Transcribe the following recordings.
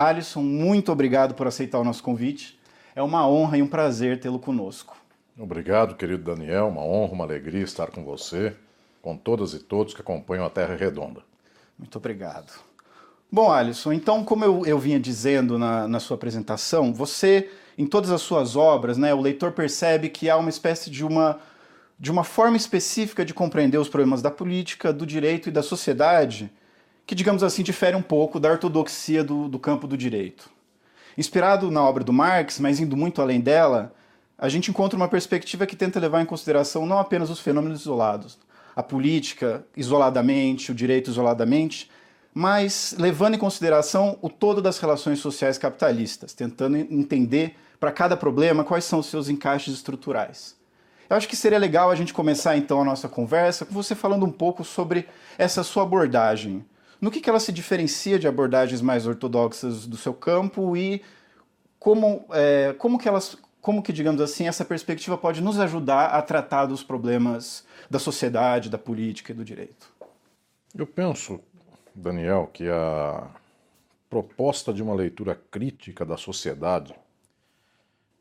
Alisson, muito obrigado por aceitar o nosso convite. É uma honra e um prazer tê-lo conosco. Obrigado, querido Daniel. Uma honra, uma alegria estar com você, com todas e todos que acompanham a Terra Redonda. Muito obrigado. Bom, Alisson, então, como eu, eu vinha dizendo na, na sua apresentação, você, em todas as suas obras, né, o leitor percebe que há uma espécie de uma, de uma forma específica de compreender os problemas da política, do direito e da sociedade, que, digamos assim, difere um pouco da ortodoxia do, do campo do direito. Inspirado na obra do Marx, mas indo muito além dela, a gente encontra uma perspectiva que tenta levar em consideração não apenas os fenômenos isolados, a política isoladamente, o direito isoladamente, mas levando em consideração o todo das relações sociais capitalistas, tentando entender para cada problema quais são os seus encaixes estruturais. Eu acho que seria legal a gente começar então a nossa conversa com você falando um pouco sobre essa sua abordagem. No que, que ela se diferencia de abordagens mais ortodoxas do seu campo e como, é, como que elas, como que, digamos assim, essa perspectiva pode nos ajudar a tratar dos problemas da sociedade, da política e do direito? Eu penso Daniel, que a proposta de uma leitura crítica da sociedade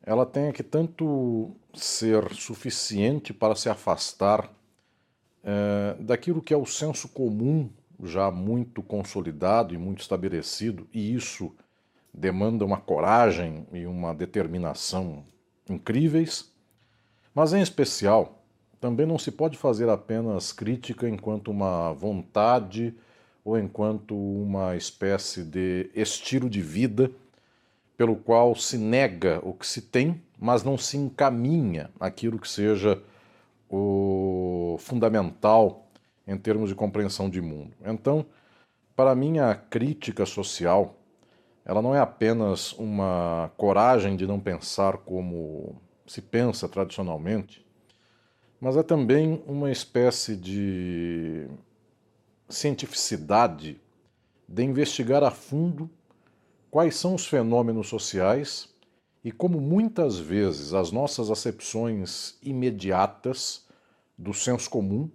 ela tem que tanto ser suficiente para se afastar é, daquilo que é o senso comum já muito consolidado e muito estabelecido, e isso demanda uma coragem e uma determinação incríveis, mas em especial também não se pode fazer apenas crítica enquanto uma vontade ou enquanto uma espécie de estilo de vida pelo qual se nega o que se tem, mas não se encaminha aquilo que seja o fundamental em termos de compreensão de mundo. Então, para mim, a crítica social ela não é apenas uma coragem de não pensar como se pensa tradicionalmente, mas é também uma espécie de cientificidade de investigar a fundo quais são os fenômenos sociais e como muitas vezes as nossas acepções imediatas do senso comum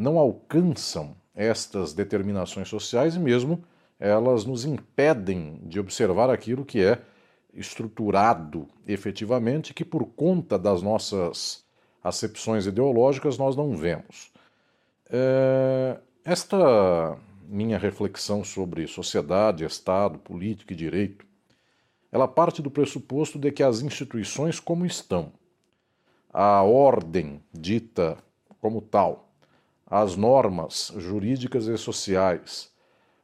não alcançam estas determinações sociais e mesmo elas nos impedem de observar aquilo que é estruturado efetivamente, que por conta das nossas acepções ideológicas nós não vemos. É, esta minha reflexão sobre sociedade, Estado, política e direito, ela parte do pressuposto de que as instituições como estão, a ordem dita como tal, as normas jurídicas e sociais,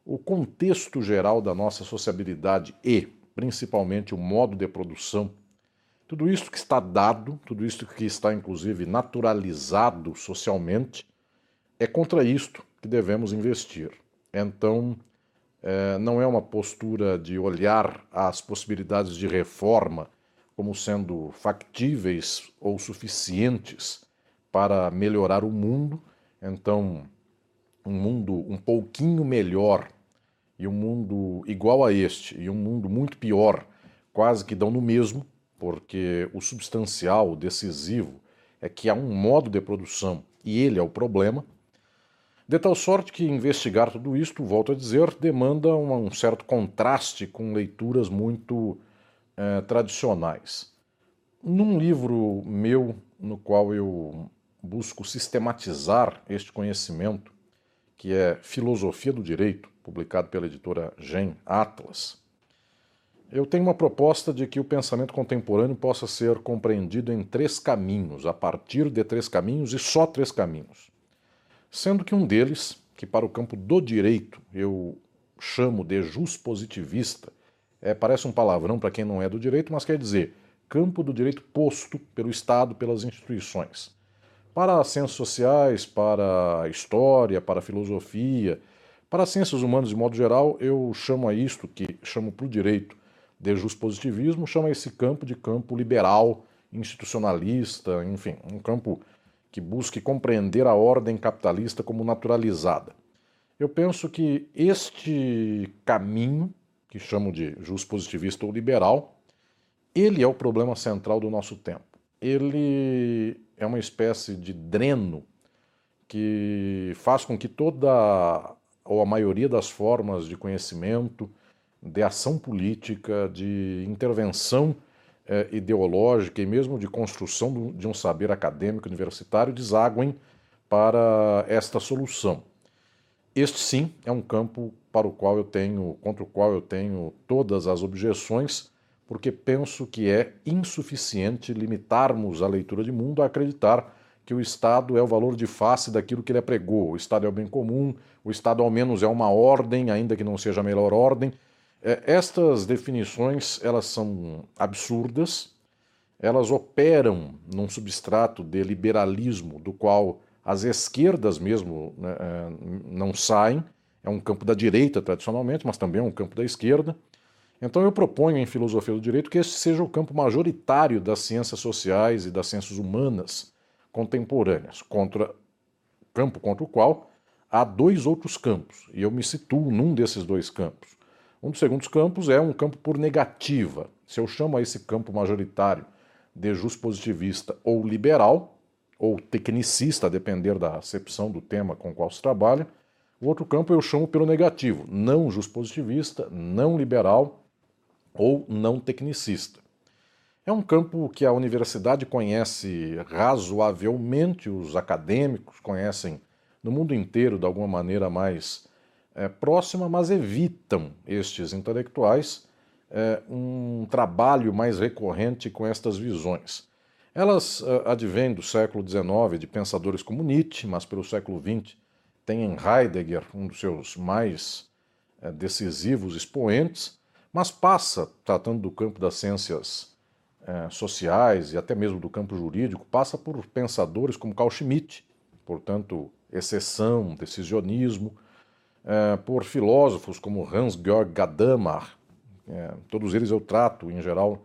o contexto geral da nossa sociabilidade e, principalmente, o modo de produção, tudo isso que está dado, tudo isso que está inclusive naturalizado socialmente, é contra isto que devemos investir. Então, é, não é uma postura de olhar as possibilidades de reforma como sendo factíveis ou suficientes para melhorar o mundo. Então, um mundo um pouquinho melhor e um mundo igual a este e um mundo muito pior quase que dão no mesmo, porque o substancial, o decisivo, é que há um modo de produção e ele é o problema. De tal sorte que investigar tudo isto, volto a dizer, demanda um, certo contraste com leituras muito eh, tradicionais. Num livro meu, no qual eu busco sistematizar este conhecimento, que é Filosofia do Direito, publicado pela editora Gen Atlas, eu tenho uma proposta de que o pensamento contemporâneo possa ser compreendido em três caminhos, a partir de três caminhos e só três caminhos sendo que um deles, que para o campo do direito eu chamo de juspositivista, é, parece um palavrão para quem não é do direito, mas quer dizer campo do direito posto pelo Estado, pelas instituições. Para as ciências sociais, para a história, para a filosofia, para as ciências humanas de modo geral, eu chamo a isto, que chamo para o direito de juspositivismo, chamo a esse campo de campo liberal, institucionalista, enfim, um campo que busque compreender a ordem capitalista como naturalizada. Eu penso que este caminho, que chamo de positivista ou liberal, ele é o problema central do nosso tempo. Ele é uma espécie de dreno que faz com que toda ou a maioria das formas de conhecimento, de ação política, de intervenção eh, ideológica e mesmo de construção de um saber acadêmico universitário desaguem para esta solução. Este sim é um campo para o qual eu tenho, contra o qual eu tenho todas as objeções, porque penso que é insuficiente limitarmos a leitura de mundo a acreditar que o Estado é o valor de face daquilo que ele pregou. O Estado é o bem comum, o Estado ao menos é uma ordem, ainda que não seja a melhor ordem. É, estas definições elas são absurdas, elas operam num substrato de liberalismo do qual as esquerdas mesmo né, é, não saem. É um campo da direita tradicionalmente, mas também é um campo da esquerda. Então eu proponho em filosofia do direito que este seja o campo majoritário das ciências sociais e das ciências humanas contemporâneas, contra campo contra o qual há dois outros campos, e eu me situo num desses dois campos. Um dos segundos campos é um campo por negativa. Se eu chamo a esse campo majoritário de positivista ou liberal, ou tecnicista, a depender da acepção do tema com o qual se trabalha, o outro campo eu chamo pelo negativo, não positivista, não liberal ou não tecnicista. É um campo que a universidade conhece razoavelmente, os acadêmicos conhecem no mundo inteiro de alguma maneira mais é, próxima, mas evitam estes intelectuais é, um trabalho mais recorrente com estas visões. Elas é, advêm do século XIX de pensadores como Nietzsche, mas pelo século XX tem em Heidegger um dos seus mais é, decisivos expoentes, mas passa, tratando do campo das ciências é, sociais e até mesmo do campo jurídico, passa por pensadores como Carl Schmitt, portanto, exceção, decisionismo, é, por filósofos como Hans-Georg Gadamer. É, todos eles eu trato, em geral,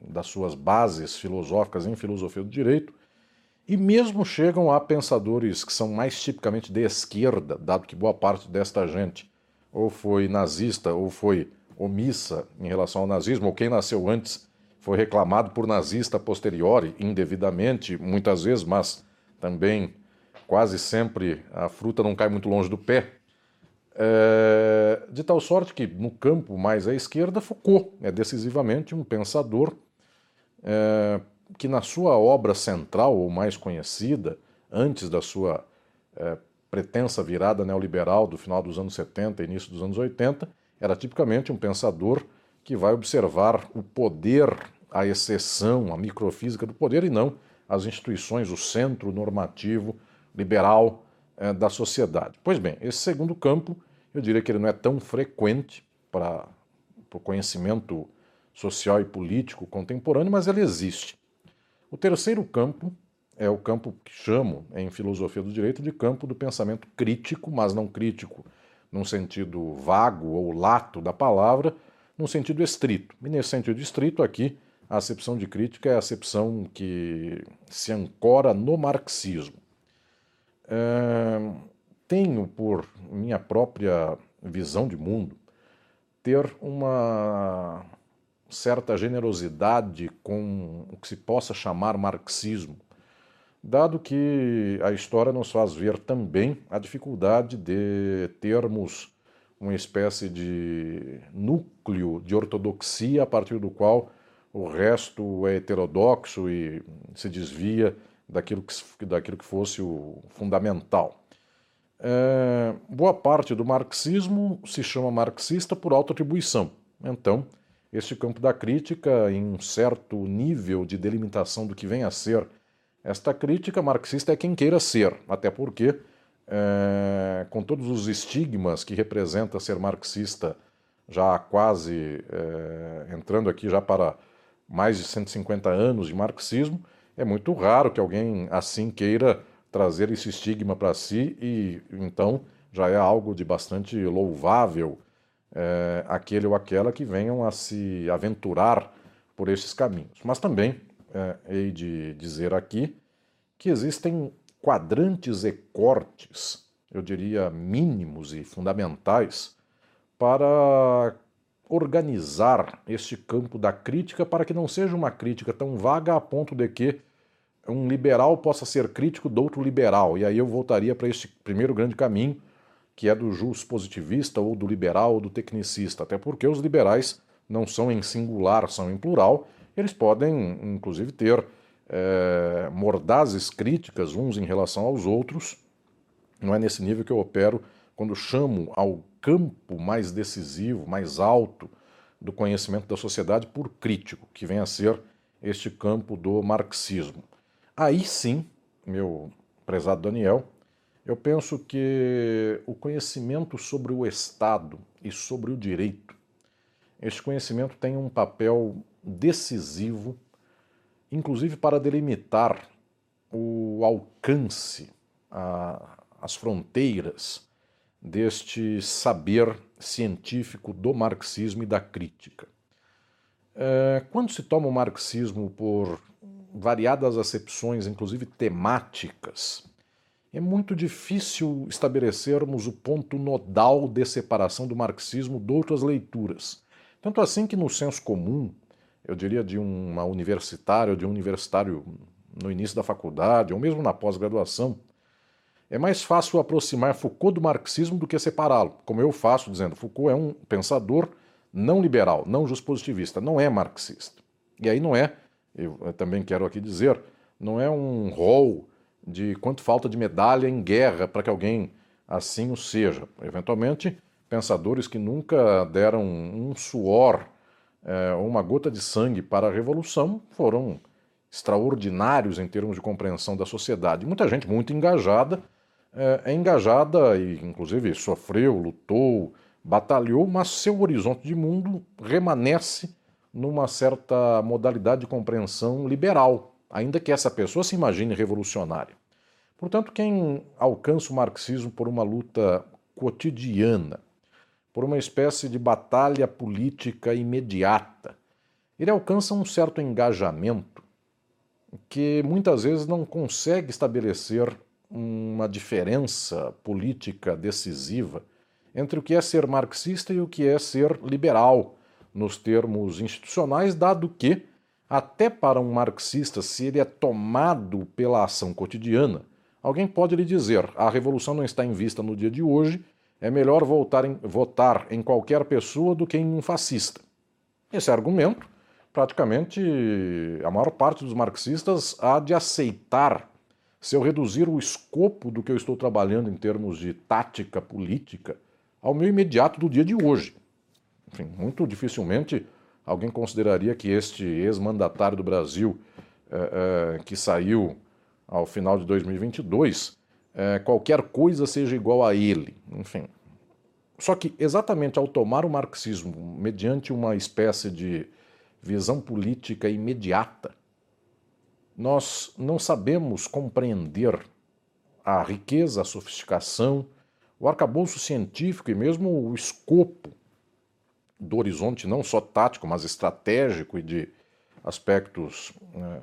das suas bases filosóficas em filosofia do direito, e mesmo chegam a pensadores que são mais tipicamente de esquerda, dado que boa parte desta gente ou foi nazista ou foi omissa em relação ao nazismo, ou quem nasceu antes foi reclamado por nazista posteriori, indevidamente, muitas vezes, mas também quase sempre a fruta não cai muito longe do pé. É, de tal sorte que no campo mais à esquerda, Foucault é decisivamente um pensador é, que, na sua obra central ou mais conhecida, antes da sua é, pretensa virada neoliberal do final dos anos 70 e início dos anos 80, era tipicamente um pensador que vai observar o poder a exceção, a microfísica do poder e não as instituições, o centro normativo liberal é, da sociedade. Pois bem, esse segundo campo, eu diria que ele não é tão frequente para o conhecimento social e político contemporâneo, mas ele existe. O terceiro campo é o campo que chamo em filosofia do direito de campo do pensamento crítico, mas não crítico num sentido vago ou lato da palavra, num sentido estrito. E nesse sentido estrito aqui, a acepção de crítica é a acepção que se ancora no marxismo. É, tenho, por minha própria visão de mundo, ter uma certa generosidade com o que se possa chamar marxismo, dado que a história nos faz ver também a dificuldade de termos uma espécie de núcleo de ortodoxia a partir do qual o resto é heterodoxo e se desvia daquilo que, daquilo que fosse o fundamental. É, boa parte do marxismo se chama marxista por autoatribuição. Então, este campo da crítica, em um certo nível de delimitação do que vem a ser esta crítica, marxista é quem queira ser, até porque, é, com todos os estigmas que representa ser marxista, já quase é, entrando aqui já para mais de 150 anos de marxismo, é muito raro que alguém assim queira trazer esse estigma para si e então já é algo de bastante louvável é, aquele ou aquela que venham a se aventurar por esses caminhos. Mas também é, hei de dizer aqui que existem quadrantes e cortes, eu diria mínimos e fundamentais, para organizar este campo da crítica para que não seja uma crítica tão vaga a ponto de que um liberal possa ser crítico do outro liberal. E aí eu voltaria para este primeiro grande caminho, que é do jus positivista ou do liberal ou do tecnicista, até porque os liberais não são em singular, são em plural, eles podem, inclusive, ter é, mordazes críticas uns em relação aos outros. Não é nesse nível que eu opero quando chamo ao campo mais decisivo, mais alto do conhecimento da sociedade por crítico, que vem a ser este campo do marxismo. Aí sim, meu prezado Daniel, eu penso que o conhecimento sobre o Estado e sobre o direito, este conhecimento tem um papel decisivo, inclusive para delimitar o alcance, a, as fronteiras deste saber científico do marxismo e da crítica. É, quando se toma o marxismo por variadas acepções, inclusive temáticas, é muito difícil estabelecermos o ponto nodal de separação do marxismo de outras leituras. Tanto assim que no senso comum, eu diria de uma universitária ou de um universitário no início da faculdade, ou mesmo na pós-graduação, é mais fácil aproximar Foucault do marxismo do que separá-lo, como eu faço dizendo, Foucault é um pensador não liberal, não justpositivista, não é marxista. E aí não é, eu também quero aqui dizer, não é um rol de quanto falta de medalha em guerra para que alguém assim o seja. Eventualmente, pensadores que nunca deram um suor é, uma gota de sangue para a revolução foram extraordinários em termos de compreensão da sociedade. Muita gente muito engajada, é, é engajada e, inclusive, sofreu, lutou, batalhou, mas seu horizonte de mundo remanesce numa certa modalidade de compreensão liberal, ainda que essa pessoa se imagine revolucionária. Portanto, quem alcança o marxismo por uma luta cotidiana, por uma espécie de batalha política imediata, ele alcança um certo engajamento que muitas vezes não consegue estabelecer uma diferença política decisiva entre o que é ser marxista e o que é ser liberal nos termos institucionais, dado que, até para um marxista, se ele é tomado pela ação cotidiana, alguém pode lhe dizer: a revolução não está em vista no dia de hoje, é melhor em, votar em qualquer pessoa do que em um fascista. Esse argumento, praticamente a maior parte dos marxistas há de aceitar se eu reduzir o escopo do que eu estou trabalhando em termos de tática política ao meu imediato do dia de hoje. Enfim, muito dificilmente alguém consideraria que este ex-mandatário do Brasil, é, é, que saiu ao final de 2022, é, qualquer coisa seja igual a ele. Enfim. Só que, exatamente ao tomar o marxismo mediante uma espécie de visão política imediata, nós não sabemos compreender a riqueza, a sofisticação, o arcabouço científico e mesmo o escopo do horizonte não só tático, mas estratégico e de aspectos né,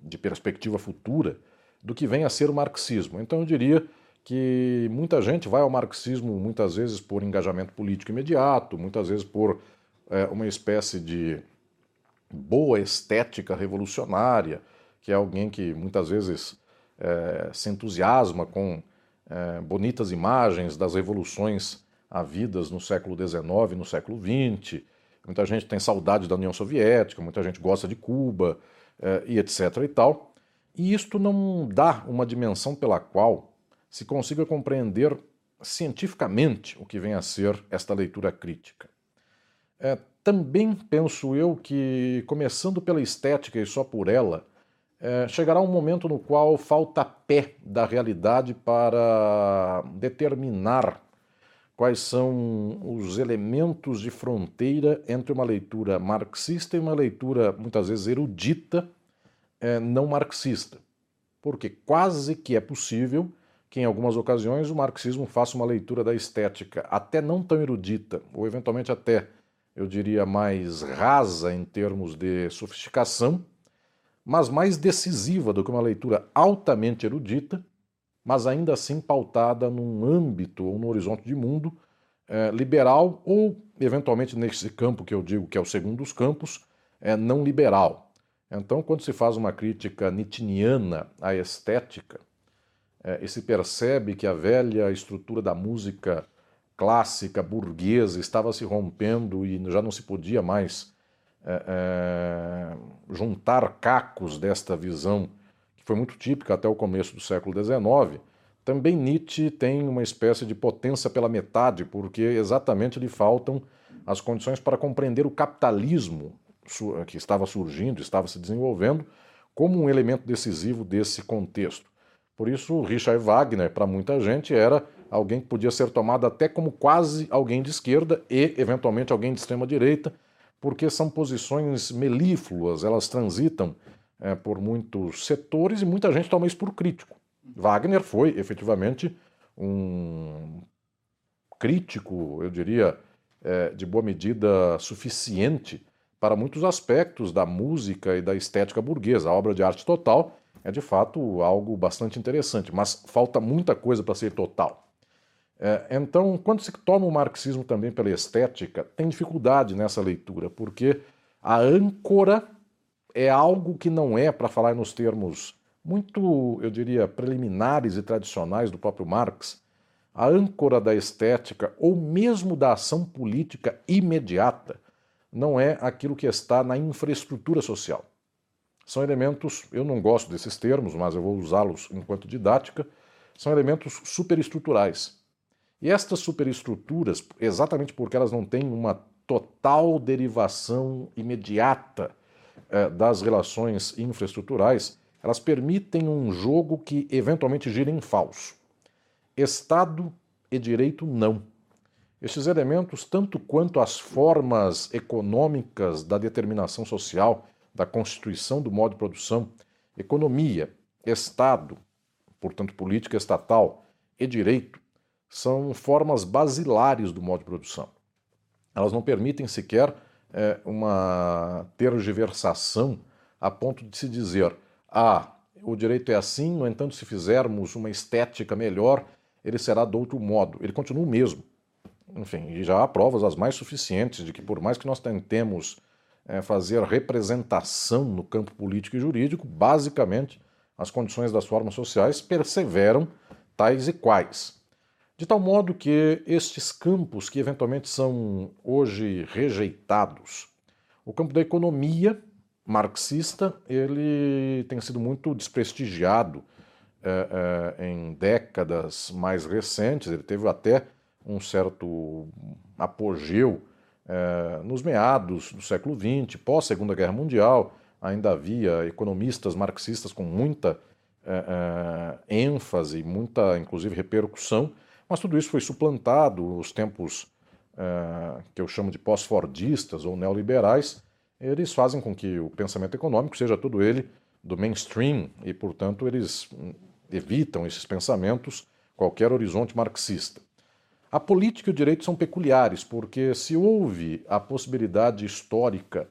de perspectiva futura do que vem a ser o marxismo. Então eu diria que muita gente vai ao marxismo muitas vezes por engajamento político imediato, muitas vezes por é, uma espécie de boa estética revolucionária, que é alguém que muitas vezes é, se entusiasma com é, bonitas imagens das revoluções havidas no século XIX no século XX. Muita gente tem saudade da União Soviética, muita gente gosta de Cuba é, e etc. e tal. E isto não dá uma dimensão pela qual se consiga compreender cientificamente o que vem a ser esta leitura crítica. É, também penso eu que, começando pela estética e só por ela, é, chegará um momento no qual falta pé da realidade para determinar quais são os elementos de fronteira entre uma leitura marxista e uma leitura, muitas vezes, erudita, é, não marxista. Porque quase que é possível que, em algumas ocasiões, o marxismo faça uma leitura da estética até não tão erudita, ou eventualmente até, eu diria, mais rasa em termos de sofisticação mas mais decisiva do que uma leitura altamente erudita, mas ainda assim pautada num âmbito ou no horizonte de mundo é, liberal ou, eventualmente, nesse campo que eu digo que é o segundo dos campos, é, não liberal. Então, quando se faz uma crítica nitiniana à estética, é, e se percebe que a velha estrutura da música clássica burguesa estava se rompendo e já não se podia mais é, é, juntar cacos desta visão, que foi muito típica até o começo do século XIX, também Nietzsche tem uma espécie de potência pela metade, porque exatamente lhe faltam as condições para compreender o capitalismo que estava surgindo, estava se desenvolvendo, como um elemento decisivo desse contexto. Por isso, Richard Wagner, para muita gente, era alguém que podia ser tomado até como quase alguém de esquerda e, eventualmente, alguém de extrema direita, porque são posições melífluas, elas transitam é, por muitos setores e muita gente toma isso por crítico. Wagner foi, efetivamente, um crítico, eu diria, é, de boa medida suficiente para muitos aspectos da música e da estética burguesa. A obra de arte total é de fato algo bastante interessante, mas falta muita coisa para ser total. É, então, quando se toma o marxismo também pela estética, tem dificuldade nessa leitura, porque a âncora é algo que não é, para falar nos termos muito, eu diria, preliminares e tradicionais do próprio Marx, a âncora da estética ou mesmo da ação política imediata não é aquilo que está na infraestrutura social. São elementos, eu não gosto desses termos, mas eu vou usá-los enquanto didática, são elementos superestruturais. E estas superestruturas, exatamente porque elas não têm uma total derivação imediata eh, das relações infraestruturais, elas permitem um jogo que eventualmente gira em falso. Estado e direito não. Estes elementos, tanto quanto as formas econômicas da determinação social, da constituição do modo de produção, economia, Estado, portanto política estatal e direito, são formas basilares do modo de produção. Elas não permitem sequer é, uma tergiversação a ponto de se dizer: ah, o direito é assim, no entanto, se fizermos uma estética melhor, ele será de outro modo. Ele continua o mesmo. Enfim, e já há provas as mais suficientes de que, por mais que nós tentemos é, fazer representação no campo político e jurídico, basicamente as condições das formas sociais perseveram tais e quais. De tal modo que estes campos que eventualmente são hoje rejeitados, o campo da economia marxista, ele tem sido muito desprestigiado é, é, em décadas mais recentes, ele teve até um certo apogeu é, nos meados do século XX, pós Segunda Guerra Mundial, ainda havia economistas marxistas com muita é, é, ênfase, muita, inclusive, repercussão, mas tudo isso foi suplantado, os tempos é, que eu chamo de pós-fordistas ou neoliberais, eles fazem com que o pensamento econômico seja todo ele do mainstream e, portanto, eles evitam esses pensamentos, qualquer horizonte marxista. A política e o direito são peculiares, porque se houve a possibilidade histórica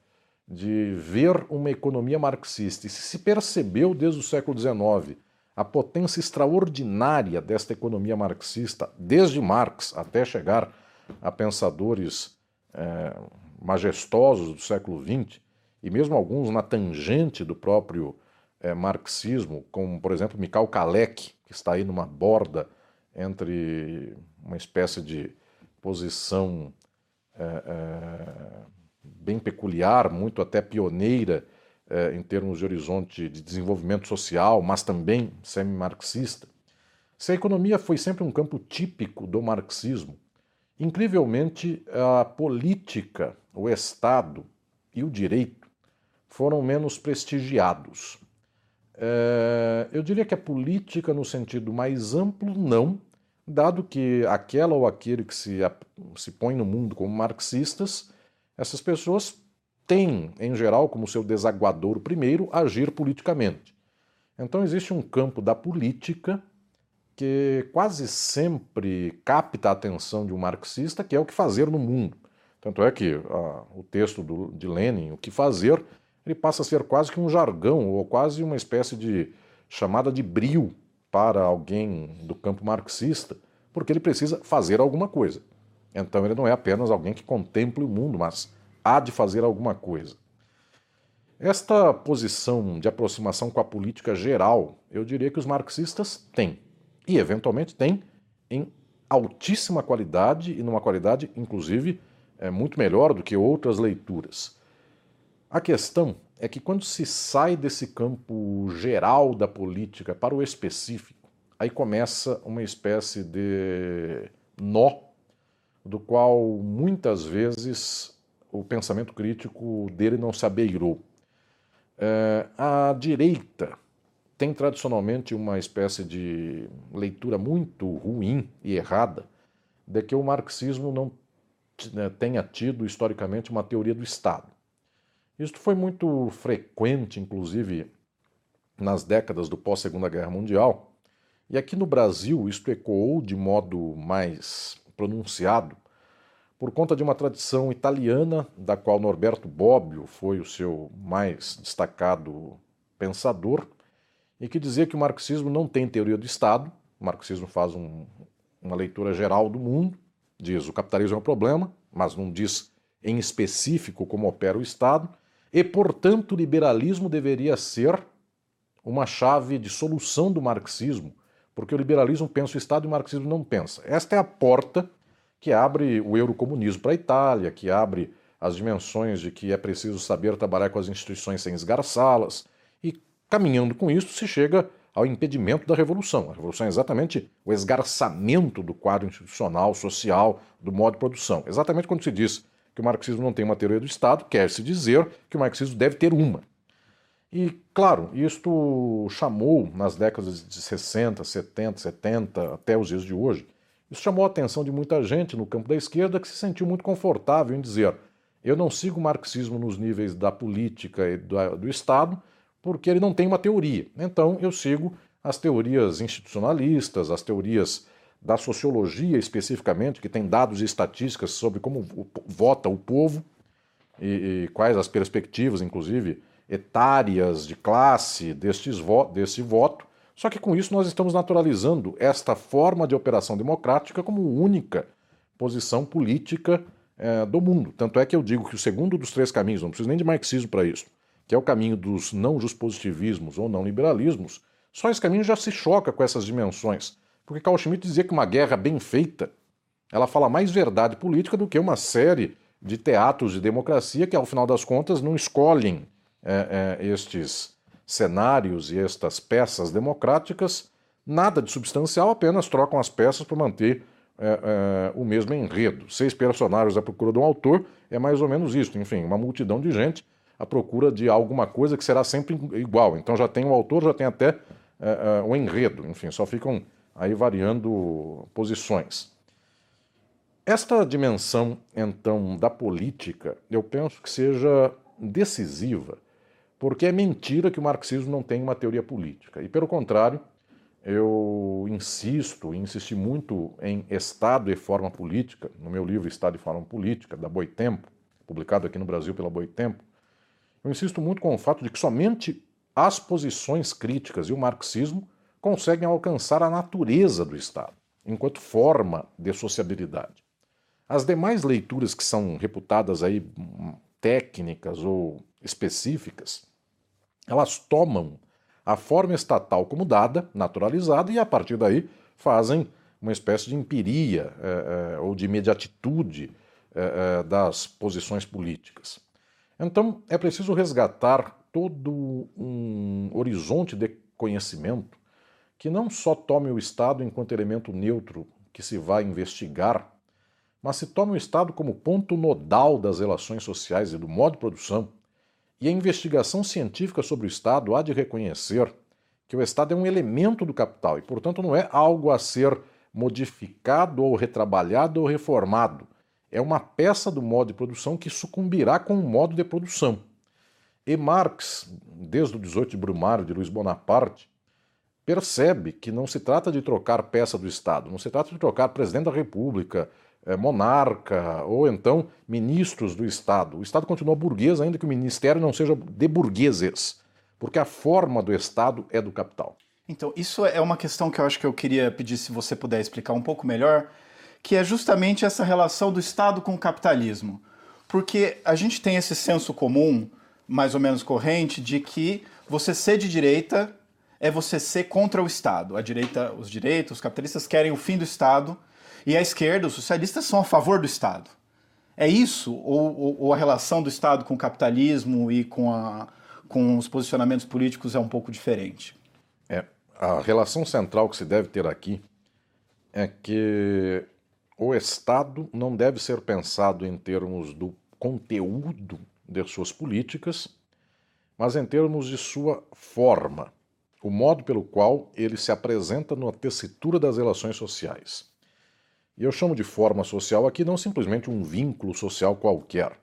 de ver uma economia marxista e se percebeu desde o século XIX a potência extraordinária desta economia marxista, desde Marx até chegar a pensadores é, majestosos do século XX, e mesmo alguns na tangente do próprio é, marxismo, como por exemplo Mikhail Kalek, que está aí numa borda entre uma espécie de posição é, é, bem peculiar, muito até pioneira é, em termos de horizonte de desenvolvimento social, mas também semi-marxista. Se a economia foi sempre um campo típico do marxismo, incrivelmente a política, o Estado e o direito foram menos prestigiados. É, eu diria que a política, no sentido mais amplo, não, dado que aquela ou aquele que se, se põe no mundo como marxistas, essas pessoas têm, em geral, como seu desaguador primeiro, agir politicamente. Então existe um campo da política que quase sempre capta a atenção de um marxista, que é o que fazer no mundo. Tanto é que ah, o texto do, de Lenin, o que fazer, ele passa a ser quase que um jargão, ou quase uma espécie de chamada de brio para alguém do campo marxista, porque ele precisa fazer alguma coisa. Então ele não é apenas alguém que contemple o mundo, mas há de fazer alguma coisa. Esta posição de aproximação com a política geral, eu diria que os marxistas têm, e eventualmente têm em altíssima qualidade e numa qualidade, inclusive, é muito melhor do que outras leituras. A questão é que quando se sai desse campo geral da política para o específico, aí começa uma espécie de nó do qual muitas vezes o pensamento crítico dele não se abeirou. É, a direita tem tradicionalmente uma espécie de leitura muito ruim e errada de que o marxismo não né, tenha tido historicamente uma teoria do Estado. Isso foi muito frequente, inclusive, nas décadas do pós-Segunda Guerra Mundial, e aqui no Brasil isto ecoou de modo mais pronunciado por conta de uma tradição italiana, da qual Norberto Bobbio foi o seu mais destacado pensador, e que dizia que o marxismo não tem teoria do Estado, o marxismo faz um, uma leitura geral do mundo, diz o capitalismo é um problema, mas não diz em específico como opera o Estado, e, portanto, o liberalismo deveria ser uma chave de solução do marxismo, porque o liberalismo pensa o Estado e o marxismo não pensa. Esta é a porta que abre o eurocomunismo para a Itália, que abre as dimensões de que é preciso saber trabalhar com as instituições sem esgarçá-las, e caminhando com isso se chega ao impedimento da revolução. A revolução é exatamente o esgarçamento do quadro institucional, social, do modo de produção. Exatamente quando se diz que o marxismo não tem uma teoria do Estado, quer-se dizer que o marxismo deve ter uma. E, claro, isto chamou nas décadas de 60, 70, 70, até os dias de hoje, isso chamou a atenção de muita gente no campo da esquerda que se sentiu muito confortável em dizer: eu não sigo o marxismo nos níveis da política e do, do Estado, porque ele não tem uma teoria. Então eu sigo as teorias institucionalistas, as teorias da sociologia especificamente, que tem dados e estatísticas sobre como vota o povo e, e quais as perspectivas, inclusive etárias, de classe destes vo desse voto. Só que com isso nós estamos naturalizando esta forma de operação democrática como única posição política é, do mundo. Tanto é que eu digo que o segundo dos três caminhos, não preciso nem de marxismo para isso, que é o caminho dos não positivismos ou não liberalismos, só esse caminho já se choca com essas dimensões. Porque Carl Schmitt dizia que uma guerra bem feita ela fala mais verdade política do que uma série de teatros de democracia que, ao final das contas, não escolhem é, é, estes cenários e estas peças democráticas, nada de substancial, apenas trocam as peças para manter é, é, o mesmo enredo. Seis personagens à procura de um autor é mais ou menos isso. Enfim, uma multidão de gente à procura de alguma coisa que será sempre igual. Então já tem o autor, já tem até é, é, o enredo. Enfim, só ficam aí variando posições. Esta dimensão, então, da política, eu penso que seja decisiva porque é mentira que o marxismo não tem uma teoria política. E, pelo contrário, eu insisto, insisti muito em Estado e Forma Política, no meu livro Estado e Forma Política, da Boitempo, publicado aqui no Brasil pela Boitempo. Eu insisto muito com o fato de que somente as posições críticas e o marxismo conseguem alcançar a natureza do Estado, enquanto forma de sociabilidade. As demais leituras que são reputadas aí hum, técnicas ou específicas, elas tomam a forma estatal como dada, naturalizada, e a partir daí fazem uma espécie de empiria é, é, ou de imediatitude é, das posições políticas. Então é preciso resgatar todo um horizonte de conhecimento que não só tome o Estado enquanto elemento neutro que se vai investigar, mas se tome o Estado como ponto nodal das relações sociais e do modo de produção, e a investigação científica sobre o Estado há de reconhecer que o Estado é um elemento do capital e, portanto, não é algo a ser modificado ou retrabalhado ou reformado. É uma peça do modo de produção que sucumbirá com o modo de produção. E Marx, desde o 18 de Brumário de Luiz Bonaparte, percebe que não se trata de trocar peça do Estado, não se trata de trocar presidente da República, é, monarca ou então ministros do Estado. O Estado continua burguês, ainda que o ministério não seja de burgueses, porque a forma do Estado é do capital. Então, isso é uma questão que eu acho que eu queria pedir se você puder explicar um pouco melhor, que é justamente essa relação do Estado com o capitalismo. Porque a gente tem esse senso comum, mais ou menos corrente, de que você ser de direita é você ser contra o Estado. A direita, os direitos, os capitalistas querem o fim do Estado E a esquerda, os socialistas, são a favor do Estado. É isso? Ou, ou, a relação do Estado com o capitalismo e com, a, com os posicionamentos políticos é um pouco diferente? É, a relação central que se deve ter aqui é que o Estado não deve ser pensado em termos do conteúdo de suas políticas, mas em termos de sua forma, o modo pelo qual ele se apresenta na tessitura das relações sociais. E eu chamo de forma social aqui não simplesmente um vínculo social qualquer,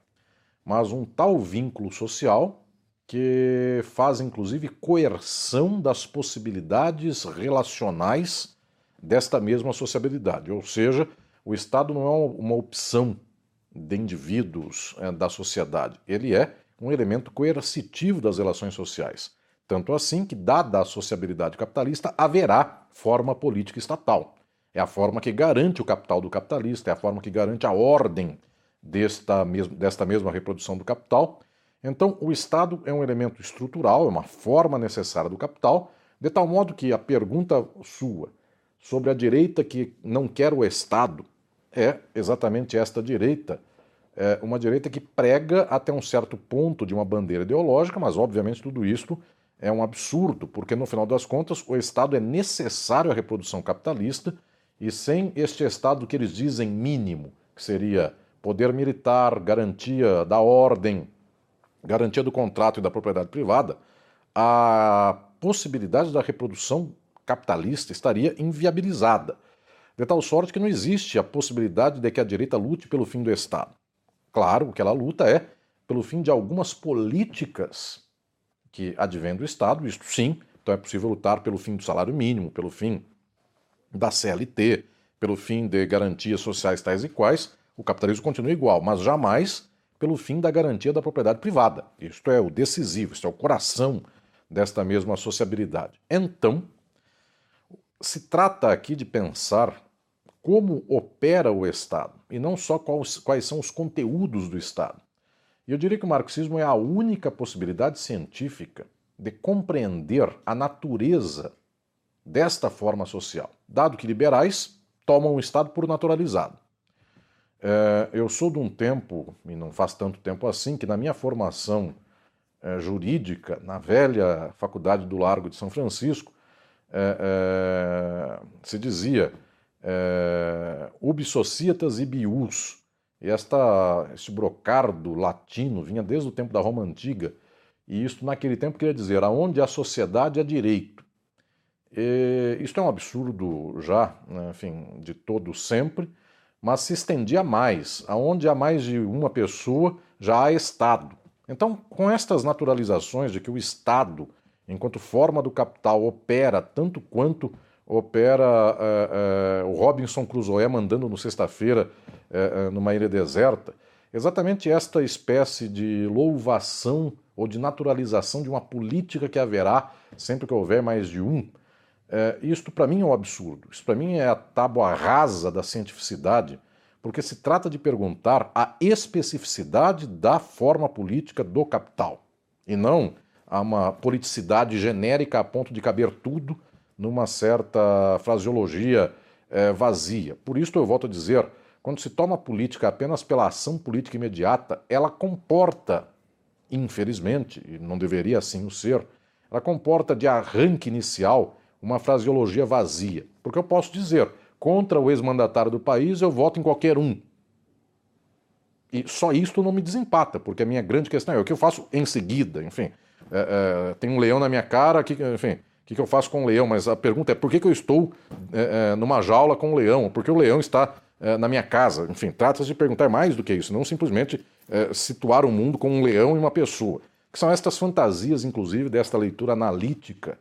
mas um tal vínculo social que faz inclusive coerção das possibilidades relacionais desta mesma sociabilidade. Ou seja, o Estado não é uma opção de indivíduos é, da sociedade, ele é um elemento coercitivo das relações sociais. Tanto assim que, dada a sociabilidade capitalista, haverá forma política estatal. É a forma que garante o capital do capitalista, é a forma que garante a ordem desta, desta mesma reprodução do capital. Então, o Estado é um elemento estrutural, é uma forma necessária do capital, de tal modo que a pergunta sua sobre a direita que não quer o Estado é exatamente esta direita, é uma direita que prega até um certo ponto de uma bandeira ideológica, mas obviamente tudo isso é um absurdo, porque no final das contas o Estado é necessário à reprodução capitalista e sem este Estado que eles dizem mínimo, que seria poder militar, garantia da ordem, garantia do contrato e da propriedade privada, a possibilidade da reprodução capitalista estaria inviabilizada, de tal sorte que não existe a possibilidade de que a direita lute pelo fim do Estado. Claro, o que ela luta é pelo fim de algumas políticas que advêm do Estado, isto sim, então é possível lutar pelo fim do salário mínimo, pelo fim da CLT, pelo fim de garantias sociais tais e quais, o capitalismo continua igual, mas jamais pelo fim da garantia da propriedade privada. Isto é o decisivo, isto é o coração desta mesma sociabilidade. Então, se trata aqui de pensar como opera o Estado e não só quais, quais são os conteúdos do Estado. E eu diria que o marxismo é a única possibilidade científica de compreender a natureza desta forma social, dado que liberais tomam o Estado por naturalizado. É, eu sou de um tempo, e não faz tanto tempo assim, que na minha formação é, jurídica, na velha Faculdade do Largo de São Francisco, é, é se dizia é, ubi societas ibius, esta, este brocardo latino vinha desde o tempo da Roma Antiga, e isto naquele tempo queria dizer aonde a sociedade é direito. E isto é um absurdo já, né, enfim, de todo sempre, mas se estendia mais, aonde há mais de uma pessoa já há Estado. Então, com estas naturalizações de que o Estado, enquanto forma do capital, opera tanto quanto opera uh, uh, o Robinson Crusoe mandando no sexta-feira uh, numa ilha deserta, exatamente esta espécie de louvação ou de naturalização de uma política que haverá sempre que houver mais de um. isto para mim é um absurdo. Isso para mim é a tábua rasa da cientificidade, porque se trata de perguntar a especificidade da forma política do capital e não a uma politicidade genérica a ponto de caber tudo numa certa fraseologia é, vazia. Por isso eu volto a dizer, quando se toma política apenas pela ação política imediata, ela comporta, infelizmente, e não deveria assim o ser, ela comporta de arranque inicial uma fraseologia vazia. Porque eu posso dizer, contra o ex-mandatário do país eu voto em qualquer um. E só isto não me desempata, porque a minha grande questão é o que eu faço em seguida, enfim. É, é, tem um leão na minha cara, que, enfim, que, que eu faço com o leão, mas a pergunta é por que, que eu estou é, é, numa jaula com o leão? Por que o leão está é, na minha casa? Enfim, trata-se de perguntar mais do que isso, não simplesmente é, situar o mundo com um leão e uma pessoa. Que são estas fantasias, inclusive, desta leitura analítica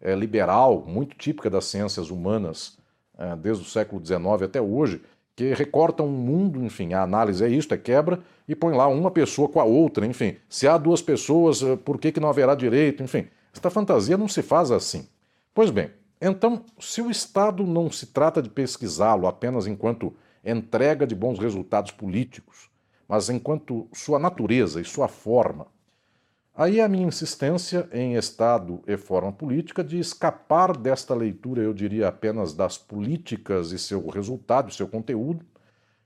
é, liberal, muito típica das ciências humanas, é, desde o século XIX até hoje, que recortam um mundo, enfim, a análise é isto, é quebra, e põe lá uma pessoa com a outra, enfim. Se há duas pessoas, por que, que não haverá direito? Enfim, esta fantasia não se faz assim. Pois bem, então, se o Estado não se trata de pesquisá-lo apenas enquanto entrega de bons resultados políticos, mas enquanto sua natureza e sua forma, Aí a minha insistência em Estado e forma política de escapar desta leitura, eu diria apenas das políticas e seu resultado, seu conteúdo,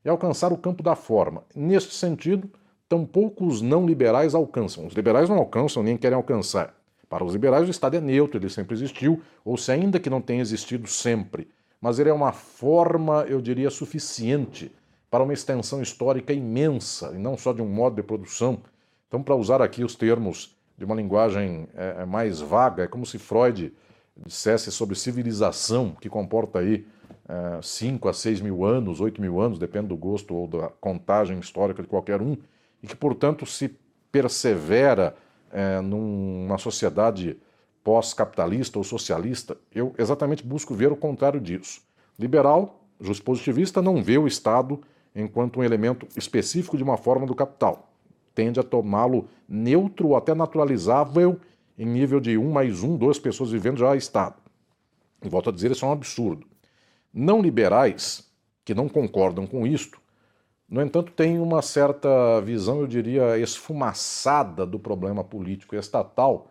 e alcançar o campo da forma. Neste sentido, tampouco os não liberais alcançam. Os liberais não alcançam nem querem alcançar. Para os liberais, o Estado é neutro, ele sempre existiu, ou se ainda que não tenha existido sempre, mas ele é uma forma, eu diria, suficiente para uma extensão histórica imensa, e não só de um modo de produção. Então, para usar aqui os termos de uma linguagem é, mais vaga, é como se Freud dissesse sobre civilização, que comporta aí 5 é, a 6 mil anos, 8 mil anos, depende do gosto ou da contagem histórica de qualquer um, e que, portanto, se persevera é, numa sociedade pós-capitalista ou socialista, eu exatamente busco ver o contrário disso. Liberal, positivista, não vê o Estado enquanto um elemento específico de uma forma do capital. Tende a tomá-lo neutro ou até naturalizável em nível de um mais um, duas pessoas vivendo já Estado. E volto a dizer, isso é um absurdo. Não liberais, que não concordam com isto, no entanto, têm uma certa visão, eu diria, esfumaçada do problema político e estatal,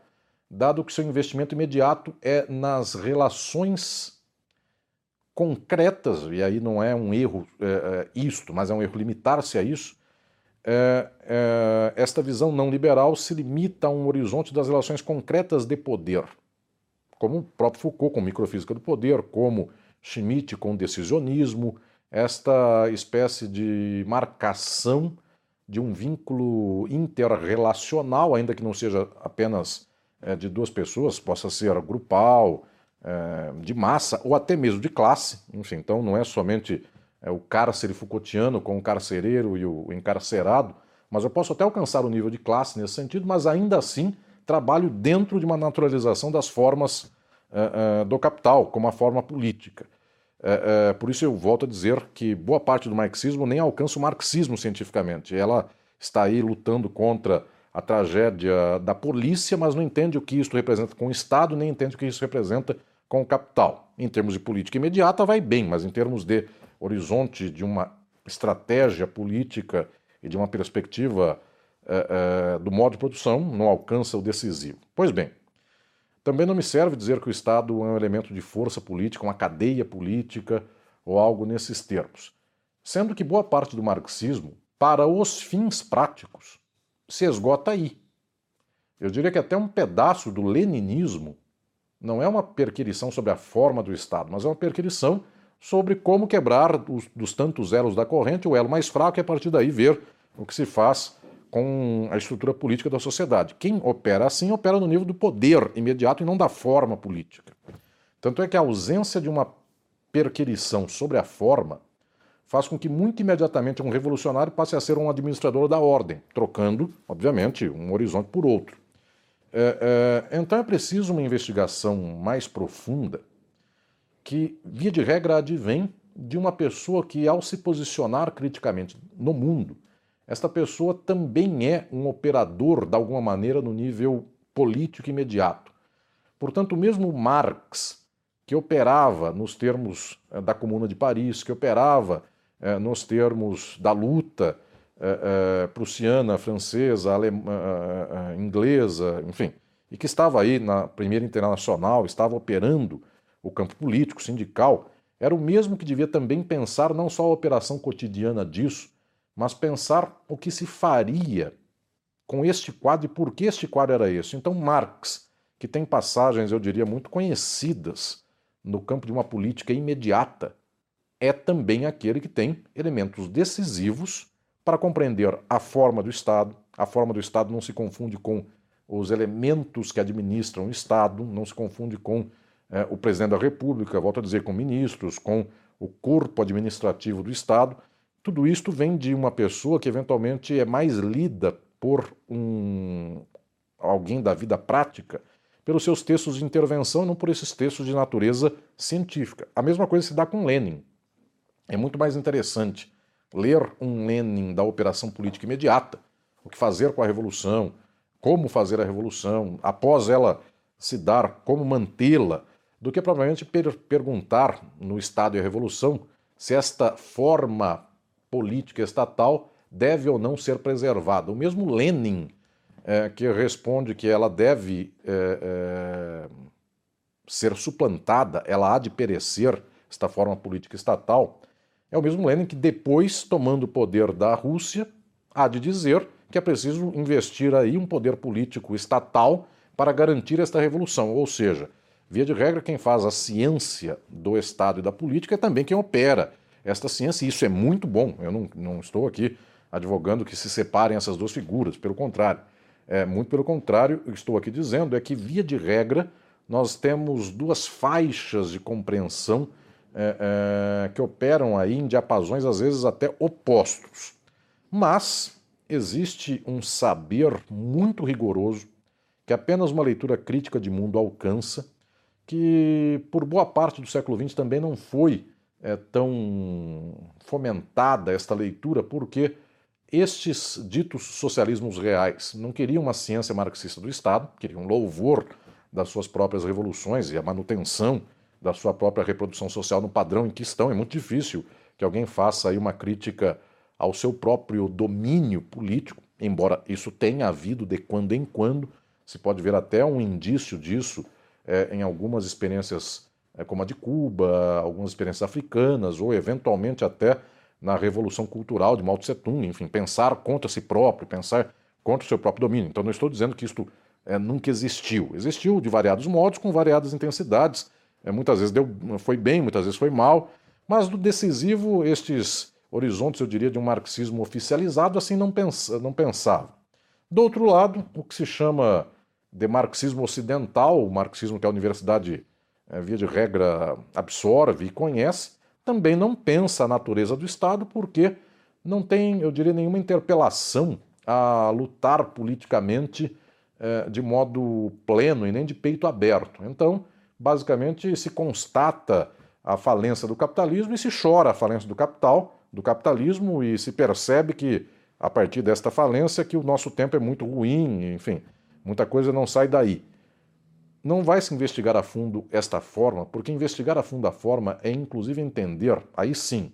dado que seu investimento imediato é nas relações concretas, e aí não é um erro é, é, isto, mas é um erro limitar-se a isso, é, é, esta visão não liberal se limita a um horizonte das relações concretas de poder, como o próprio Foucault com microfísica do poder, como Schmitt com decisionismo, esta espécie de marcação de um vínculo interrelacional, ainda que não seja apenas é, de duas pessoas, possa ser grupal, é, de massa ou até mesmo de classe. Enfim, então não é somente é, o cárcere Foucaultiano com o carcereiro e o encarcerado, mas eu posso até alcançar o nível de classe nesse sentido, mas ainda assim trabalho dentro de uma naturalização das formas do capital, como a forma política. É, é, por isso eu volto a dizer que boa parte do marxismo nem alcança o marxismo cientificamente. Ela está aí lutando contra a tragédia da polícia, mas não entende o que isso representa com o Estado, nem entende o que isso representa com o capital. Em termos de política imediata, vai bem, mas em termos de horizonte de uma estratégia política e de uma perspectiva é, é, do modo de produção, não alcança o decisivo. Pois bem, também não me serve dizer que o Estado é um elemento de força política, uma cadeia política ou algo nesses termos. Sendo que boa parte do marxismo, para os fins práticos, se esgota aí. Eu diria que até um pedaço do leninismo não é uma perquirição sobre a forma do Estado, mas é uma perquirição sobre como quebrar os, dos tantos elos da corrente o elo mais fraco e a partir daí ver o que se faz com a estrutura política da sociedade. Quem opera assim opera no nível do poder imediato e não da forma política. Tanto é que a ausência de uma perquirição sobre a forma faz com que muito imediatamente um revolucionário passe a ser um administrador da ordem, trocando, obviamente, um horizonte por outro. É, é, então é preciso uma investigação mais profunda que, via de regra, advém de uma pessoa que, ao se posicionar criticamente no mundo, esta pessoa também é um operador, de alguma maneira, no nível político imediato. Portanto, mesmo Marx, que operava nos termos eh, da Comuna de Paris, que operava eh, nos termos da luta eh, prussiana, francesa, alemã, inglesa, enfim, e que estava aí na Primeira Internacional, estava operando o campo político, sindical, era o mesmo que devia também pensar não só a operação cotidiana disso, mas pensar o que se faria com este quadro e por que este quadro era esse. Então, Marx, que tem passagens, eu diria, muito conhecidas no campo de uma política imediata, é também aquele que tem elementos decisivos para compreender a forma do Estado. A forma do Estado não se confunde com os elementos que administram o Estado, não se confunde com é, o presidente da República, volto a dizer, com ministros, com o corpo administrativo do Estado. Tudo isto vem de uma pessoa que eventualmente é mais lida por um alguém da vida prática pelos seus textos de intervenção não por esses textos de natureza científica. A mesma coisa se dá com Lenin. É muito mais interessante ler um Lenin da operação política imediata, o que fazer com a revolução, como fazer a revolução, após ela se dar, como mantê-la, do que provavelmente per perguntar no Estado e a Revolução se esta forma política estatal deve ou não ser preservada. O mesmo Lenin é, que responde que ela deve é, é, ser suplantada, ela há de perecer, esta forma política estatal, é o mesmo Lenin que depois, tomando o poder da Rússia, há de dizer que é preciso investir aí um poder político estatal para garantir esta revolução. Ou seja, via de regra, quem faz a ciência do Estado e da política é também quem opera esta ciência, e isso é muito bom. Eu não, não estou aqui advogando que se separem essas duas figuras, pelo contrário. É, muito pelo contrário, o que estou aqui dizendo é que, via de regra, nós temos duas faixas de compreensão é, é, que operam aí em diapasões, às vezes até opostos. Mas existe um saber muito rigoroso que apenas uma leitura crítica de mundo alcança, que por boa parte do século XX também não foi é, tão fomentada esta leitura, porque estes ditos socialismos reais não queriam uma ciência marxista do Estado, queriam louvor das suas próprias revoluções e a manutenção da sua própria reprodução social no padrão em que estão. É muito difícil que alguém faça aí uma crítica ao seu próprio domínio político, embora isso tenha havido de quando em quando, se pode ver até um indício disso é, em algumas experiências como a de Cuba, algumas experiências africanas, ou eventualmente até na Revolução Cultural de Mao Tse Tung, enfim, pensar contra si próprio, pensar contra o seu próprio domínio. Então não estou dizendo que isto é, nunca existiu. Existiu de variados modos, com variadas intensidades. É, muitas vezes deu, foi bem, muitas vezes foi mal, mas do decisivo, estes horizontes, eu diria, de um marxismo oficializado, assim não, pensa, não pensava. Do outro lado, o que se chama de marxismo ocidental, o marxismo que a universidade, via de regra, absorve e conhece, também não pensa a natureza do Estado porque não tem, eu diria, nenhuma interpelação a lutar politicamente é, de modo pleno e nem de peito aberto. Então, basicamente, se constata a falência do capitalismo e se chora a falência do capital, do capitalismo e se percebe que a partir desta falência que o nosso tempo é muito ruim, enfim, muita coisa não sai daí. Não vai se investigar a fundo esta forma, porque investigar a fundo a forma é inclusive entender, aí sim,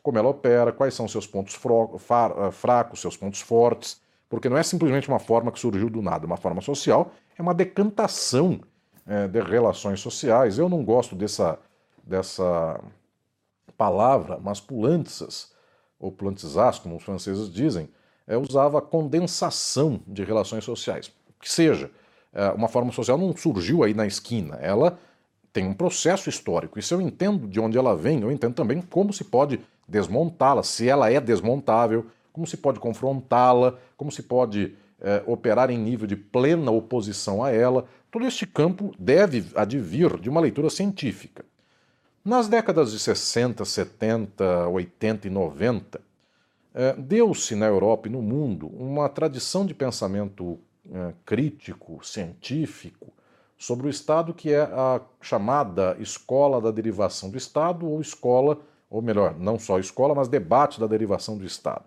como ela opera, quais são seus pontos eh, fracos, seus pontos fortes, porque não é simplesmente uma forma que surgiu do nada, uma forma social, é uma decantação é, de relações sociais. Eu não gosto dessa, dessa palavra, mas pulantzas, ou plantizas, como os franceses dizem, é, usava condensação de relações sociais. Que seja, uma forma social não surgiu aí na esquina, ela tem um processo histórico. E se eu entendo de onde ela vem, eu entendo também como se pode desmontá-la, se ela é desmontável, como se pode confrontá-la, como se pode é, operar em nível de plena oposição a ela. Todo este campo deve advir de uma leitura científica. Nas décadas de 60, 70, 80 e 90, é, deu-se na Europa e no mundo uma tradição de pensamento é, crítico, científico, sobre o Estado, que é a chamada escola da derivação do Estado, ou escola, ou melhor, não só escola, mas debate da derivação do Estado.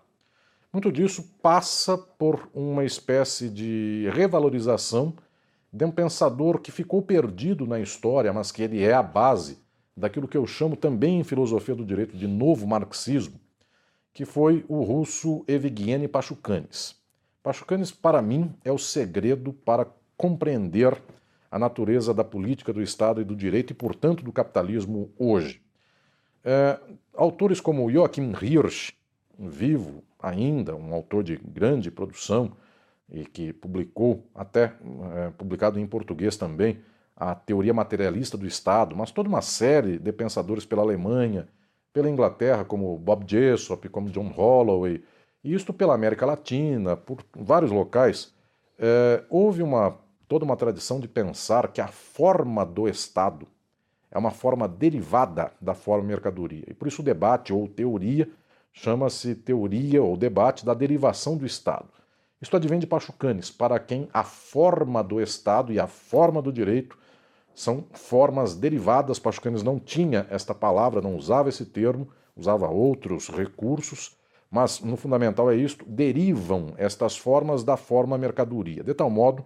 Muito disso passa por uma espécie de revalorização de um pensador que ficou perdido na história, mas que ele é a base daquilo que eu chamo também em filosofia do direito de novo marxismo, que foi o russo Evgeny Pachucanes. Pachucanes, para mim, é o segredo para compreender a natureza da política do Estado e do direito e, portanto, do capitalismo hoje. É, autores como Joachim Hirsch, vivo, ainda, um autor de grande produção e que publicou, até é, publicado em português também, a teoria materialista do Estado, mas toda uma série de pensadores pela Alemanha, pela Inglaterra, como Bob Jessop, como John Holloway, isto pela América Latina, por vários locais, é, houve uma, toda uma tradição de pensar que a forma do Estado é uma forma derivada da forma mercadoria. E por isso o debate ou teoria chama-se teoria ou debate da derivação do Estado. Isto advém de Pachucanes, para quem a forma do Estado e a forma do direito são formas derivadas. Pachucanes não tinha esta palavra, não usava esse termo, usava outros recursos, mas no fundamental é isto: derivam estas formas da forma mercadoria. De tal modo,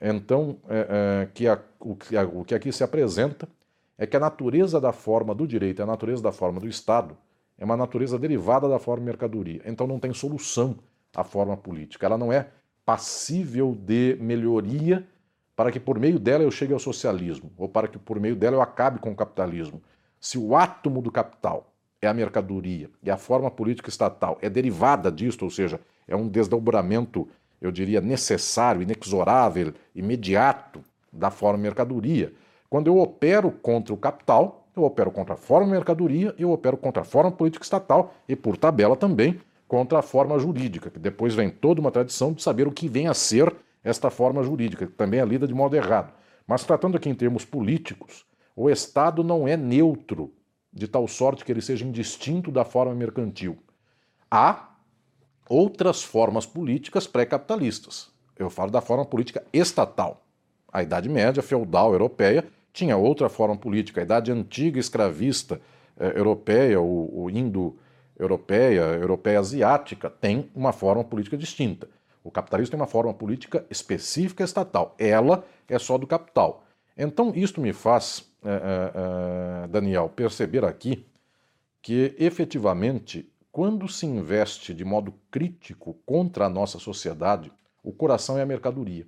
então, é, é, que a, o, que a, o que aqui se apresenta é que a natureza da forma do direito a natureza da forma do Estado é uma natureza derivada da forma mercadoria. Então não tem solução a forma política. Ela não é passível de melhoria para que por meio dela eu chegue ao socialismo, ou para que por meio dela eu acabe com o capitalismo. Se o átomo do capital é a mercadoria e a forma política estatal é derivada disto, ou seja, é um desdobramento, eu diria, necessário, inexorável, imediato da forma mercadoria. Quando eu opero contra o capital, eu opero contra a forma mercadoria, eu opero contra a forma política estatal e, por tabela, também contra a forma jurídica, que depois vem toda uma tradição de saber o que vem a ser esta forma jurídica, que também é lida de modo errado. Mas tratando aqui em termos políticos, o Estado não é neutro, de tal sorte que ele seja indistinto da forma mercantil. Há outras formas políticas pré-capitalistas. Eu falo da forma política estatal. A Idade Média feudal europeia tinha outra forma política. A Idade Antiga escravista eh, europeia, o, o indo-europeia, europeia asiática, tem uma forma política distinta. O capitalismo tem uma forma política específica estatal. Ela é só do capital. Então, isto me faz, é, é, Daniel, perceber aqui que, efetivamente, quando se investe de modo crítico contra a nossa sociedade, o coração é a mercadoria.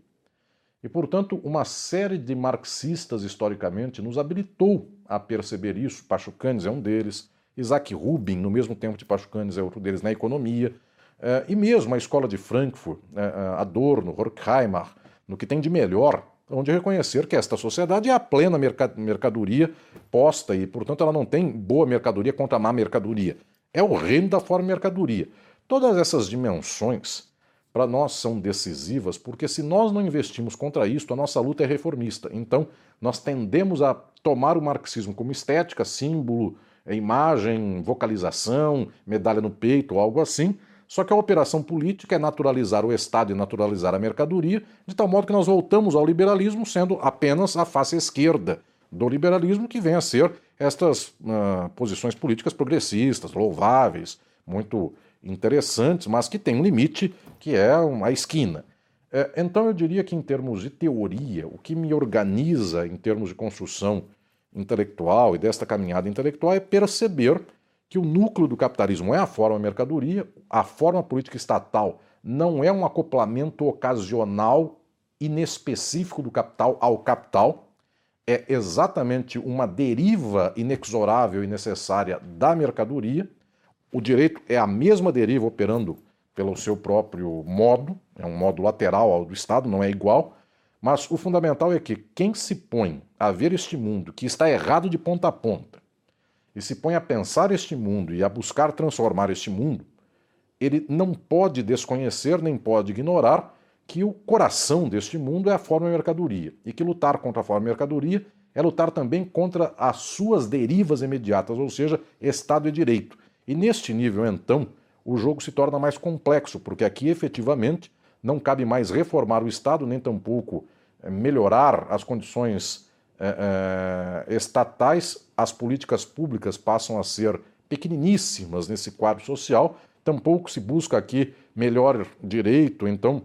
E, portanto, uma série de marxistas, historicamente, nos habilitou a perceber isso. Pachucanes é um deles, Isaac Rubin, no mesmo tempo de Pachucanes, é outro deles na economia. Eh, e mesmo a escola de Frankfurt, eh, eh, Adorno, Horkheimer, no que tem de melhor, onde reconhecer que esta sociedade é a plena mercadoria posta e, portanto, ela não tem boa mercadoria contra má mercadoria. É o reino da forma mercadoria. Todas essas dimensões para nós são decisivas, porque se nós não investimos contra isto, a nossa luta é reformista. Então, nós tendemos a tomar o marxismo como estética, símbolo, imagem, vocalização, medalha no peito, algo assim, só que a operação política é naturalizar o Estado e naturalizar a mercadoria, de tal modo que nós voltamos ao liberalismo sendo apenas a face esquerda do liberalismo, que vem a ser estas uh, posições políticas progressistas, louváveis, muito interessantes, mas que tem um limite, que é a esquina. É, então eu diria que, em termos de teoria, o que me organiza em termos de construção intelectual e desta caminhada intelectual é perceber que o núcleo do capitalismo é a forma mercadoria, a forma política estatal não é um acoplamento ocasional inespecífico do capital ao capital, é exatamente uma deriva inexorável e necessária da mercadoria. O direito é a mesma deriva operando pelo seu próprio modo, é um modo lateral ao do Estado, não é igual, mas o fundamental é que quem se põe a ver este mundo que está errado de ponta a ponta, e se põe a pensar este mundo e a buscar transformar este mundo, ele não pode desconhecer nem pode ignorar que o coração deste mundo é a forma mercadoria e que lutar contra a forma mercadoria é lutar também contra as suas derivas imediatas, ou seja, Estado e direito. E neste nível, então, o jogo se torna mais complexo, porque aqui efetivamente não cabe mais reformar o Estado, nem tampouco eh, melhorar as condições é, é, estatais, as políticas públicas passam a ser pequeniníssimas nesse quadro social, tampouco se busca aqui melhor direito, então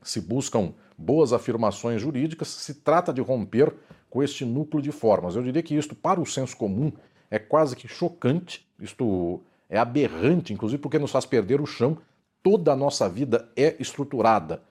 se buscam boas afirmações jurídicas, se trata de romper com este núcleo de formas. Eu diria que isto, para o senso comum, é quase que chocante, isto é aberrante, inclusive porque nos faz perder o chão. Toda a nossa vida é estruturada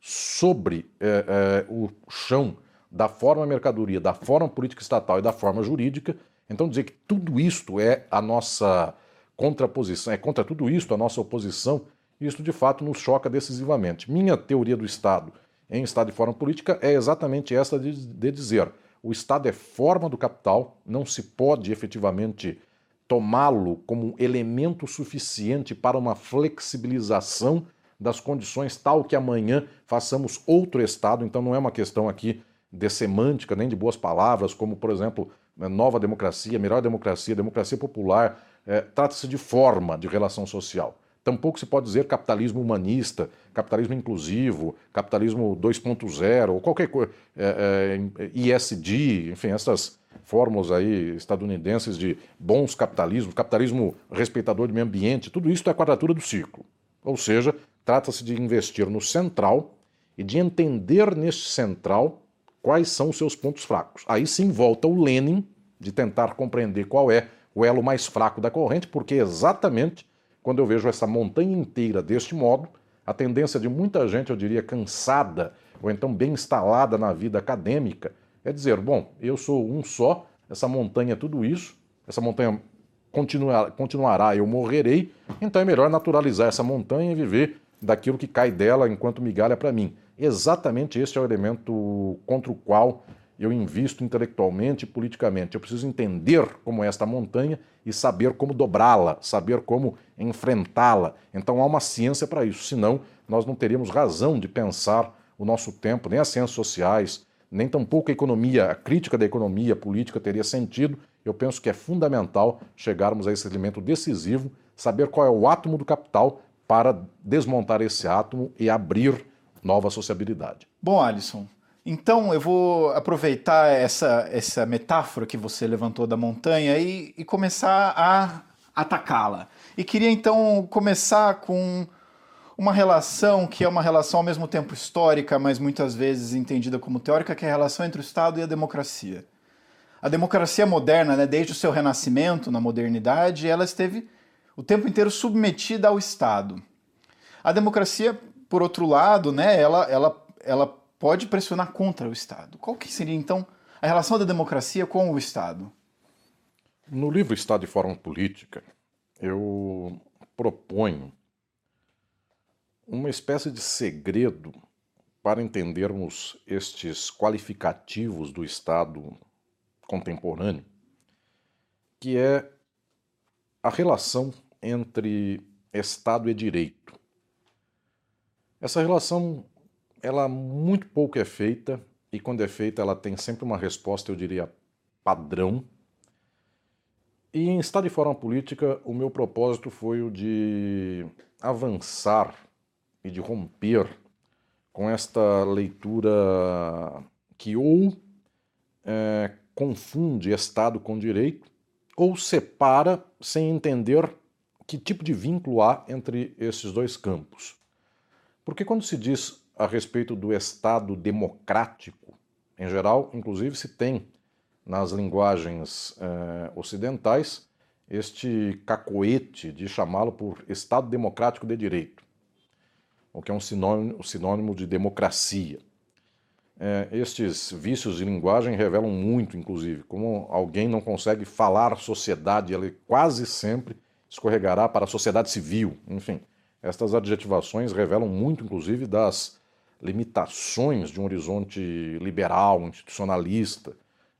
sobre é, é, o chão da forma mercadoria, da forma política estatal e da forma jurídica. Então dizer que tudo isto é a nossa contraposição, é contra tudo isto a nossa oposição, isso de fato nos choca decisivamente. Minha teoria do Estado em Estado e forma política é exatamente essa de, de dizer o Estado é forma do capital, não se pode efetivamente tomá-lo como elemento suficiente para uma flexibilização das condições tal que amanhã façamos outro Estado. Então não é uma questão aqui de semântica, nem de boas palavras, como, por exemplo, né, nova democracia, melhor democracia, democracia popular. É, Trata-se de forma de relação social. Tampouco se pode dizer capitalismo humanista, capitalismo inclusivo, capitalismo 2.0, ou qualquer coisa, é, é, ISD, enfim, essas fórmulas aí estadunidenses de bons capitalismos, capitalismo respeitador do meio ambiente, tudo isso é a quadratura do ciclo. Ou seja, trata-se de investir no central e de entender neste central quais são os seus pontos fracos. Aí sim volta o Lenin de tentar compreender qual é o elo mais fraco da corrente, porque exatamente quando eu vejo essa montanha inteira deste modo, A tendência de muita gente, eu diria, cansada ou então bem instalada na vida acadêmica, é dizer: bom, eu sou um só, essa montanha é tudo isso, essa montanha continuar, continuará, eu morrerei, então é melhor naturalizar essa montanha e viver daquilo que cai dela enquanto migalha para mim. Exatamente este é o elemento contra o qual eu invisto intelectualmente e politicamente. Eu preciso entender como é esta montanha e saber como dobrá-la, saber como enfrentá-la. Então há uma ciência para isso, senão nós não teríamos razão de pensar o nosso tempo, nem as ciências sociais, nem tampouco a economia, a crítica da economia política teria sentido. Eu penso que é fundamental chegarmos a esse elemento decisivo, saber qual é o átomo do capital para desmontar esse átomo e abrir nova sociabilidade. Bom, Alisson, então eu vou aproveitar essa, essa metáfora que você levantou da montanha e, e começar a atacá-la. E queria então começar com uma relação que é uma relação ao mesmo tempo histórica, mas muitas vezes entendida como teórica, que é a relação entre o Estado e a democracia. A democracia moderna, né, desde o seu renascimento na modernidade, ela esteve o tempo inteiro submetida ao Estado. A democracia, por outro lado, né, ela, ela, ela pode pressionar contra o Estado. Qual que seria, então, a relação da democracia com o Estado? No livro Estado e Forma Política, eu proponho uma espécie de segredo para entendermos estes qualificativos do Estado contemporâneo, que é a relação entre Estado e direito. Essa relação, ela muito pouco é feita e quando é feita ela tem sempre uma resposta, eu diria, padrão. E em Estado e Forma Política, o meu propósito foi o de avançar e de romper com esta leitura que ou é, confunde Estado com direito, ou separa sem entender que tipo de vínculo há entre esses dois campos. Porque quando se diz a respeito do Estado democrático, em geral, inclusive se tem nas linguagens eh, ocidentais este cacoete de chamá-lo por Estado democrático de direito o que é um sinônimo, sinônimo de democracia. É, estes vícios de linguagem revelam muito, inclusive, como alguém não consegue falar sociedade, ele quase sempre escorregará para a sociedade civil. Enfim, estas adjetivações revelam muito, inclusive, das limitações de um horizonte liberal, institucionalista,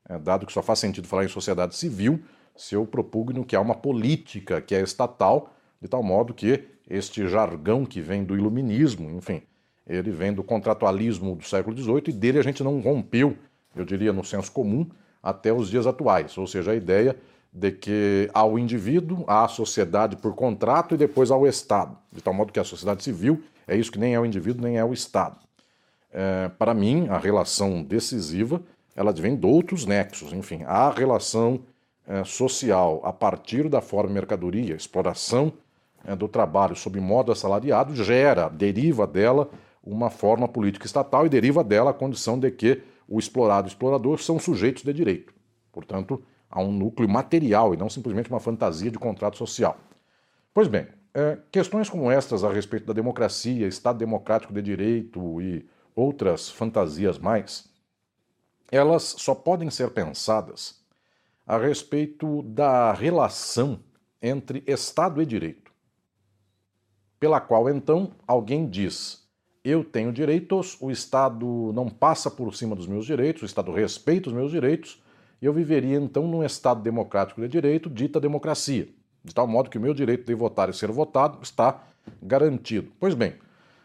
é, dado que só faz sentido falar em sociedade civil se eu propugno que há uma política que é estatal, de tal modo que este jargão que vem do iluminismo, enfim, ele vem do contratualismo do século XVIII e dele a gente não rompeu, eu diria, no senso comum, até os dias atuais. Ou seja, a ideia de que há o indivíduo, há a sociedade por contrato e depois há o Estado. De tal modo que a sociedade civil é isso que nem é o indivíduo, nem é o Estado. É, para mim, a relação decisiva ela vem de outros nexos. Enfim, a relação é, social a partir da forma mercadoria, exploração é, do trabalho sob modo assalariado gera, deriva dela uma forma política estatal e deriva dela a condição de que o explorado e o explorador são sujeitos de direito. Portanto, há um núcleo material e não simplesmente uma fantasia de contrato social. Pois bem, é, questões como estas a respeito da democracia, Estado democrático de direito e outras fantasias mais, elas só podem ser pensadas a respeito da relação entre Estado e direito pela qual então alguém diz: eu tenho direitos, o Estado não passa por cima dos meus direitos, o Estado respeita os meus direitos, e eu viveria então num Estado democrático de direito, dita democracia, de tal modo que o meu direito de votar e ser votado está garantido. Pois bem,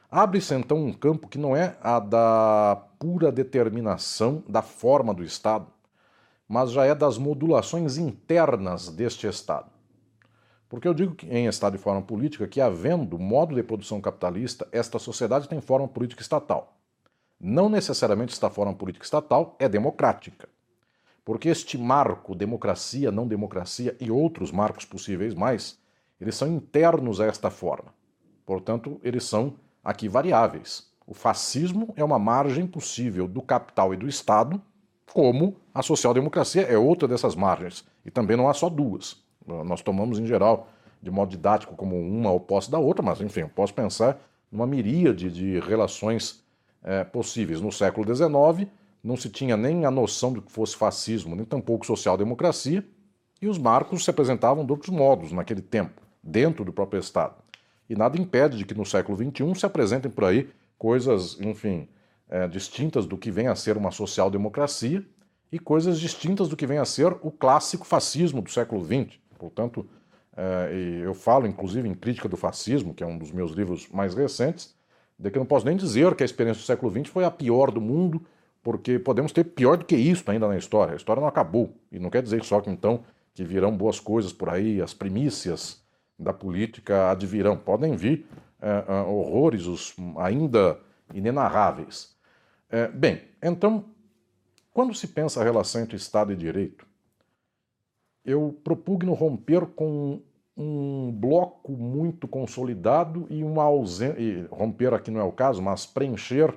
abre-se então um campo que não é a da pura determinação da forma do Estado, mas já é das modulações internas deste Estado. Porque eu digo que em Estado e forma política que, havendo modo de produção capitalista, esta sociedade tem forma política estatal. Não necessariamente esta forma política estatal é democrática. Porque este marco, democracia, não democracia e outros marcos possíveis mais, eles são internos a esta forma. Portanto, eles são aqui variáveis. O fascismo é uma margem possível do capital e do Estado, como a social-democracia é outra dessas margens. E também não há só duas. Nós tomamos, em geral, de modo didático, como uma oposta da outra, mas, enfim, eu posso pensar numa miríade de relações é, possíveis. No século XIX, não se tinha nem a noção do que fosse fascismo, nem tampouco social-democracia, e os marcos se apresentavam de outros modos naquele tempo, dentro do próprio Estado. E nada impede de que no século XXI se apresentem por aí coisas, enfim, é, distintas do que vem a ser uma social-democracia e coisas distintas do que vem a ser o clássico fascismo do século XX. Portanto, é, eu falo inclusive em Crítica do Fascismo, que é um dos meus livros mais recentes, de que eu não posso nem dizer que a experiência do século XX foi a pior do mundo, porque podemos ter pior do que isso ainda na história. A história não acabou. E não quer dizer só que então que virão boas coisas por aí, as primícias da política advirão. Podem vir é, horrores os ainda inenarráveis. É, bem, então, quando se pensa a relação entre Estado e Direito, eu propugno romper com um bloco muito consolidado e uma ausência. Romper aqui não é o caso, mas preencher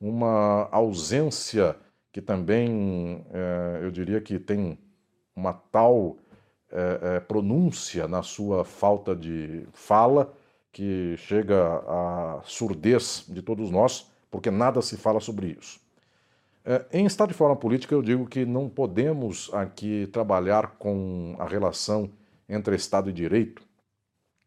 uma ausência que também é, eu diria que tem uma tal é, é, pronúncia na sua falta de fala que chega à surdez de todos nós, porque nada se fala sobre isso. É, em estado de forma política, eu digo que não podemos aqui trabalhar com a relação entre Estado e direito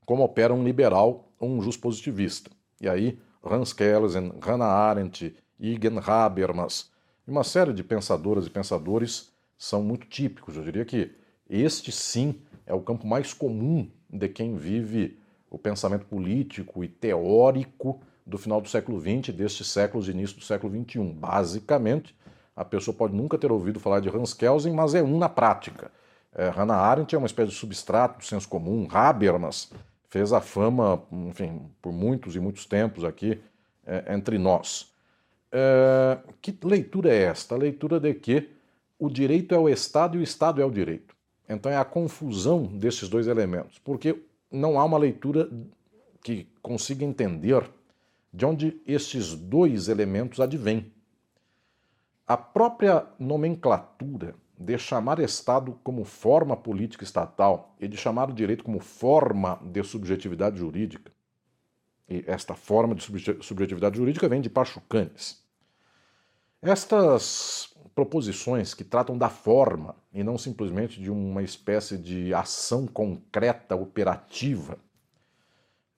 como opera um liberal ou um positivista. E aí, Hans Kelsen, Hannah Arendt, Igen Habermas e uma série de pensadoras e pensadores são muito típicos. Eu diria que este sim é o campo mais comum de quem vive o pensamento político e teórico do final do século XX, destes séculos de início do século XXI. Basicamente, a pessoa pode nunca ter ouvido falar de Hans Kelsen, mas é um na prática. É, Hannah Arendt é uma espécie de substrato do senso comum. Habermas fez a fama, enfim, por muitos e muitos tempos aqui é, entre nós. É, que leitura é esta? A leitura de que o direito é o Estado e o Estado é o direito. Então é a confusão desses dois elementos, porque não há uma leitura que consiga entender de onde estes dois elementos advêm. A própria nomenclatura de chamar Estado como forma política estatal e de chamar o direito como forma de subjetividade jurídica, e esta forma de subjetividade jurídica vem de Pachucanes. Estas proposições que tratam da forma e não simplesmente de uma espécie de ação concreta, operativa,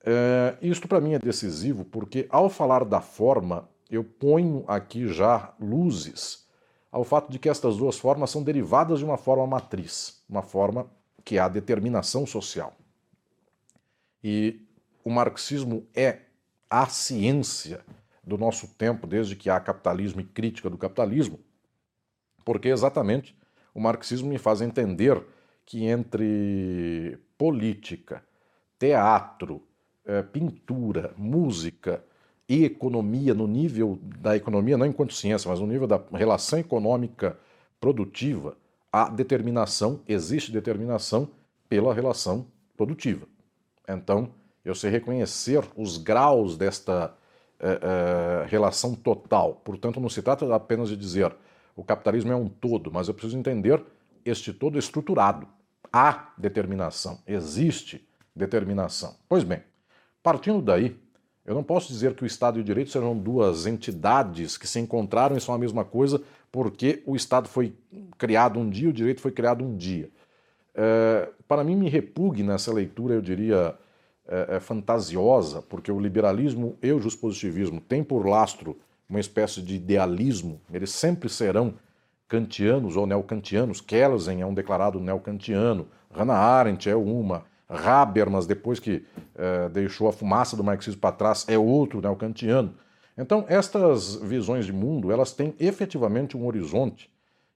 é, isto para mim é decisivo porque, ao falar da forma, eu ponho aqui já luzes ao fato de que estas duas formas são derivadas de uma forma matriz, uma forma que é a determinação social. E o marxismo é a ciência do nosso tempo, desde que há capitalismo e crítica do capitalismo, porque exatamente o marxismo me faz entender que entre política, teatro, eh, pintura, música, e economia no nível da economia, não enquanto ciência, mas no nível da relação econômica produtiva, a determinação, existe determinação pela relação produtiva. Então, eu sei reconhecer os graus desta é, é, relação total. Portanto, não se trata apenas de dizer o capitalismo é um todo, mas eu preciso entender este todo estruturado. Há determinação, existe determinação. Pois bem, partindo daí, eu não posso dizer que o Estado e o direito sejam duas entidades que se encontraram e são a mesma coisa, porque o Estado foi criado um dia, o direito foi criado um dia. É, para mim, me repugna essa leitura, eu diria, é, é fantasiosa, porque o liberalismo e o positivismo têm por lastro uma espécie de idealismo, eles sempre serão kantianos ou neocantianos. Kelsen é um declarado neocantiano, Hannah Arendt é uma. Habermas, depois que eh, deixou a fumaça do marxismo para trás, é outro né, o kantiano. Então, estas visões de mundo, elas têm efetivamente um horizonte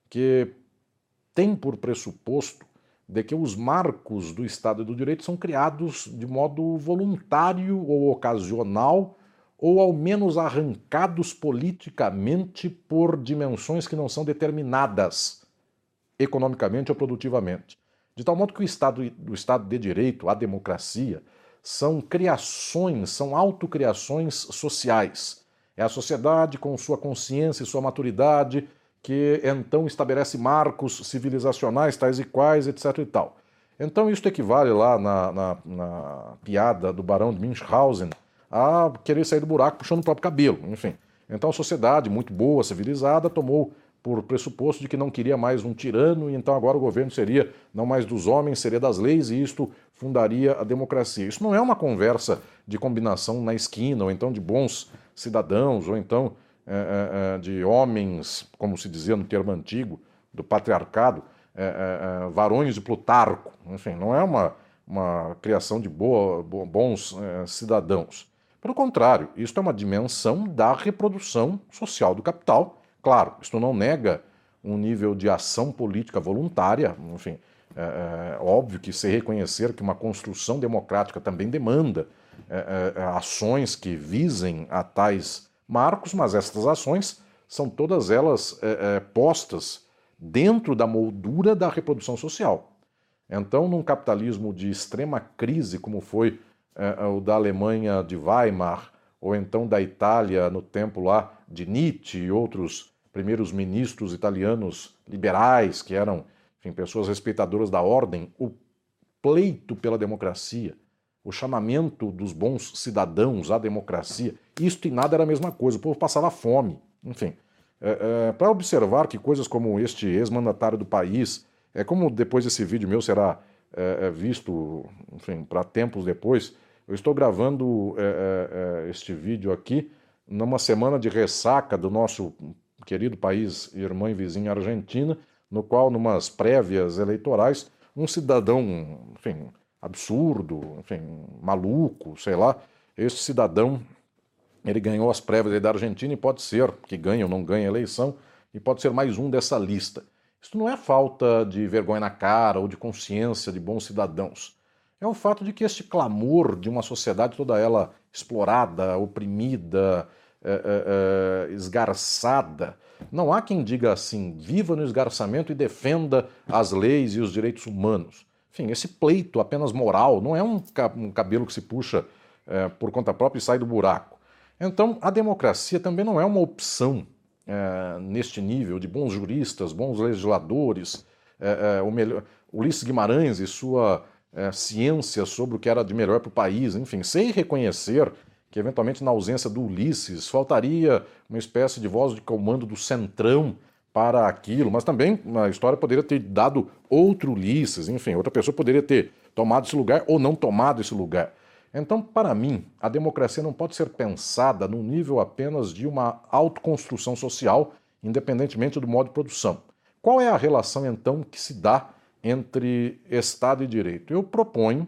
que tem por pressuposto de que os marcos do Estado e do Direito são criados de modo voluntário ou ocasional, ou ao menos arrancados politicamente por dimensões que não são determinadas economicamente ou produtivamente. De tal modo que o Estado, o Estado de Direito, a democracia, são criações, são autocriações sociais. É a sociedade com sua consciência e sua maturidade que então estabelece marcos civilizacionais tais e quais, etc. e tal. Então, isso equivale lá na, na, na piada do Barão de Münchhausen a querer sair do buraco puxando o próprio cabelo, enfim. Então a sociedade, muito boa, civilizada, tomou por pressuposto de que não queria mais um tirano e então agora o governo seria não mais dos homens, seria das leis e isto fundaria a democracia. Isso não é uma conversa de combinação na esquina, ou então de bons cidadãos, ou então é, é, de homens, como se dizia no termo antigo, do patriarcado, é, varões de Plutarco. Enfim, não é uma, uma criação de boa, bons cidadãos. Pelo contrário, isto é uma dimensão da reprodução social do capital Claro, isto não nega um nível de ação política voluntária, enfim, é, é óbvio que se reconhecer que uma construção democrática também demanda é, é, ações que visem a tais marcos, mas estas ações são todas elas é, é, postas dentro da moldura da reprodução social. Então, num capitalismo de extrema crise, como foi o da Alemanha de Weimar, ou então da Itália no tempo lá de Nietzsche e outros primeiros ministros italianos liberais, que eram enfim, pessoas respeitadoras da ordem, o pleito pela democracia, o chamamento dos bons cidadãos à democracia, isto e nada era a mesma coisa, o povo passava fome. Enfim, é, é, para observar que coisas como este ex-mandatário do país, é como depois esse vídeo meu será é, é visto, enfim, para tempos depois, eu estou gravando é, é, este vídeo aqui numa semana de ressaca do nosso querido país irmã e vizinha Argentina, no qual, numas prévias eleitorais, um cidadão, enfim, absurdo, enfim, maluco, sei lá, esse cidadão, ele ganhou as prévias da Argentina e pode ser que ganhe ou não ganhe a eleição, e pode ser mais um dessa lista. Isso não é falta de vergonha na cara ou de consciência de bons cidadãos. É o fato de que este clamor de uma sociedade toda ela explorada, oprimida, é, é, esgarçada. Não há quem diga assim, viva no esgarçamento e defenda as leis e os direitos humanos. Enfim, esse pleito apenas moral não é um, cabelo que se puxa é, por conta própria e sai do buraco. Então, a democracia também não é uma opção neste nível de bons juristas, bons legisladores. O melhor, Ulisses Guimarães e sua ciência sobre o que era de melhor para o país, enfim, sem reconhecer que eventualmente na ausência do Ulisses faltaria uma espécie de voz de comando do centrão para aquilo, mas também a história poderia ter dado outro Ulisses, enfim, outra pessoa poderia ter tomado esse lugar ou não tomado esse lugar. Então, para mim, a democracia não pode ser pensada no nível apenas de uma autoconstrução social, independentemente do modo de produção. Qual é a relação, então, que se dá entre Estado e direito? Eu proponho,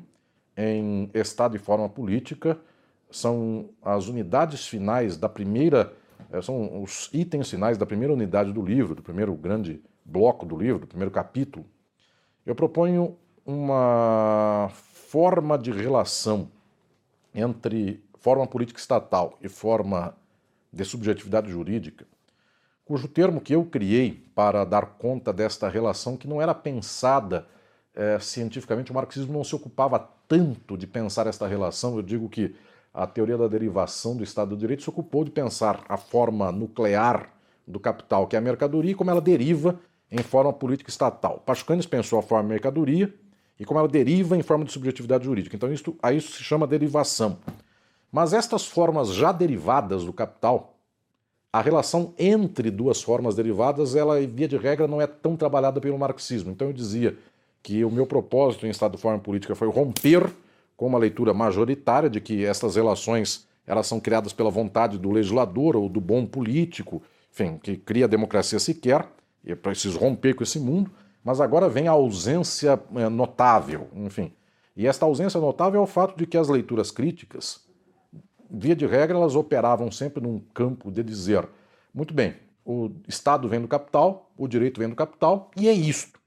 em Estado e forma política, são as unidades finais da primeira, eh, são os itens finais da primeira unidade do livro, do primeiro grande bloco do livro, do primeiro capítulo. Eu proponho uma forma de relação entre forma política estatal e forma de subjetividade jurídica, cujo termo que eu criei para dar conta desta relação, que não era pensada é, cientificamente, o marxismo não se ocupava tanto de pensar esta relação, eu digo que a teoria da derivação do Estado do Direito se ocupou de pensar a forma nuclear do capital, que é a mercadoria, e como ela deriva em forma política estatal. Pachucanes pensou a forma mercadoria e como ela deriva em forma de subjetividade jurídica. Então, isso, a isso se chama derivação. Mas estas formas já derivadas do capital, a relação entre duas formas derivadas, ela, via de regra, não é tão trabalhada pelo marxismo. Então, eu dizia que o meu propósito em Estado de Forma Política foi romper com uma leitura majoritária de que essas relações elas são criadas pela vontade do legislador ou do bom político, enfim, que cria a democracia sequer, e é preciso romper com esse mundo, mas agora vem a ausência é, notável, enfim. E esta ausência notável é o fato de que as leituras críticas, via de regra, elas operavam sempre num campo de dizer, muito bem, o Estado vem do capital, o direito vem do capital, e é isto.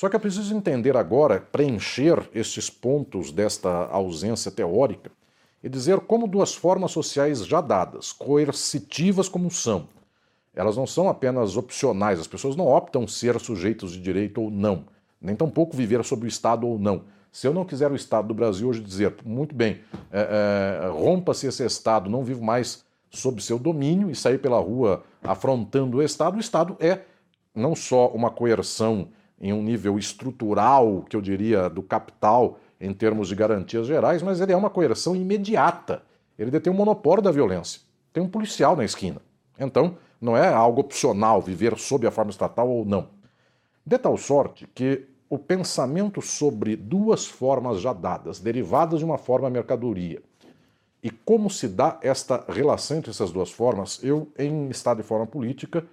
Só que é preciso entender agora, preencher estes pontos desta ausência teórica e dizer como duas formas sociais já dadas, coercitivas como são, elas não são apenas opcionais, as pessoas não optam ser sujeitos de direito ou não, nem tampouco viver sob o Estado ou não. Se eu não quiser o Estado do Brasil hoje dizer, muito bem, é, é, rompa-se esse Estado, não vivo mais sob seu domínio e sair pela rua afrontando o Estado, o Estado é não só uma coerção em um nível estrutural, que eu diria, do capital em termos de garantias gerais, mas ele é uma coerção imediata. ele detém o um monopólio da violência. Tem um policial na esquina. Então, não é algo opcional viver sob a forma estatal ou não. De tal sorte que o pensamento sobre duas formas já dadas, derivadas de uma forma mercadoria, e como se dá esta relação entre essas duas formas, eu, em estado de forma política,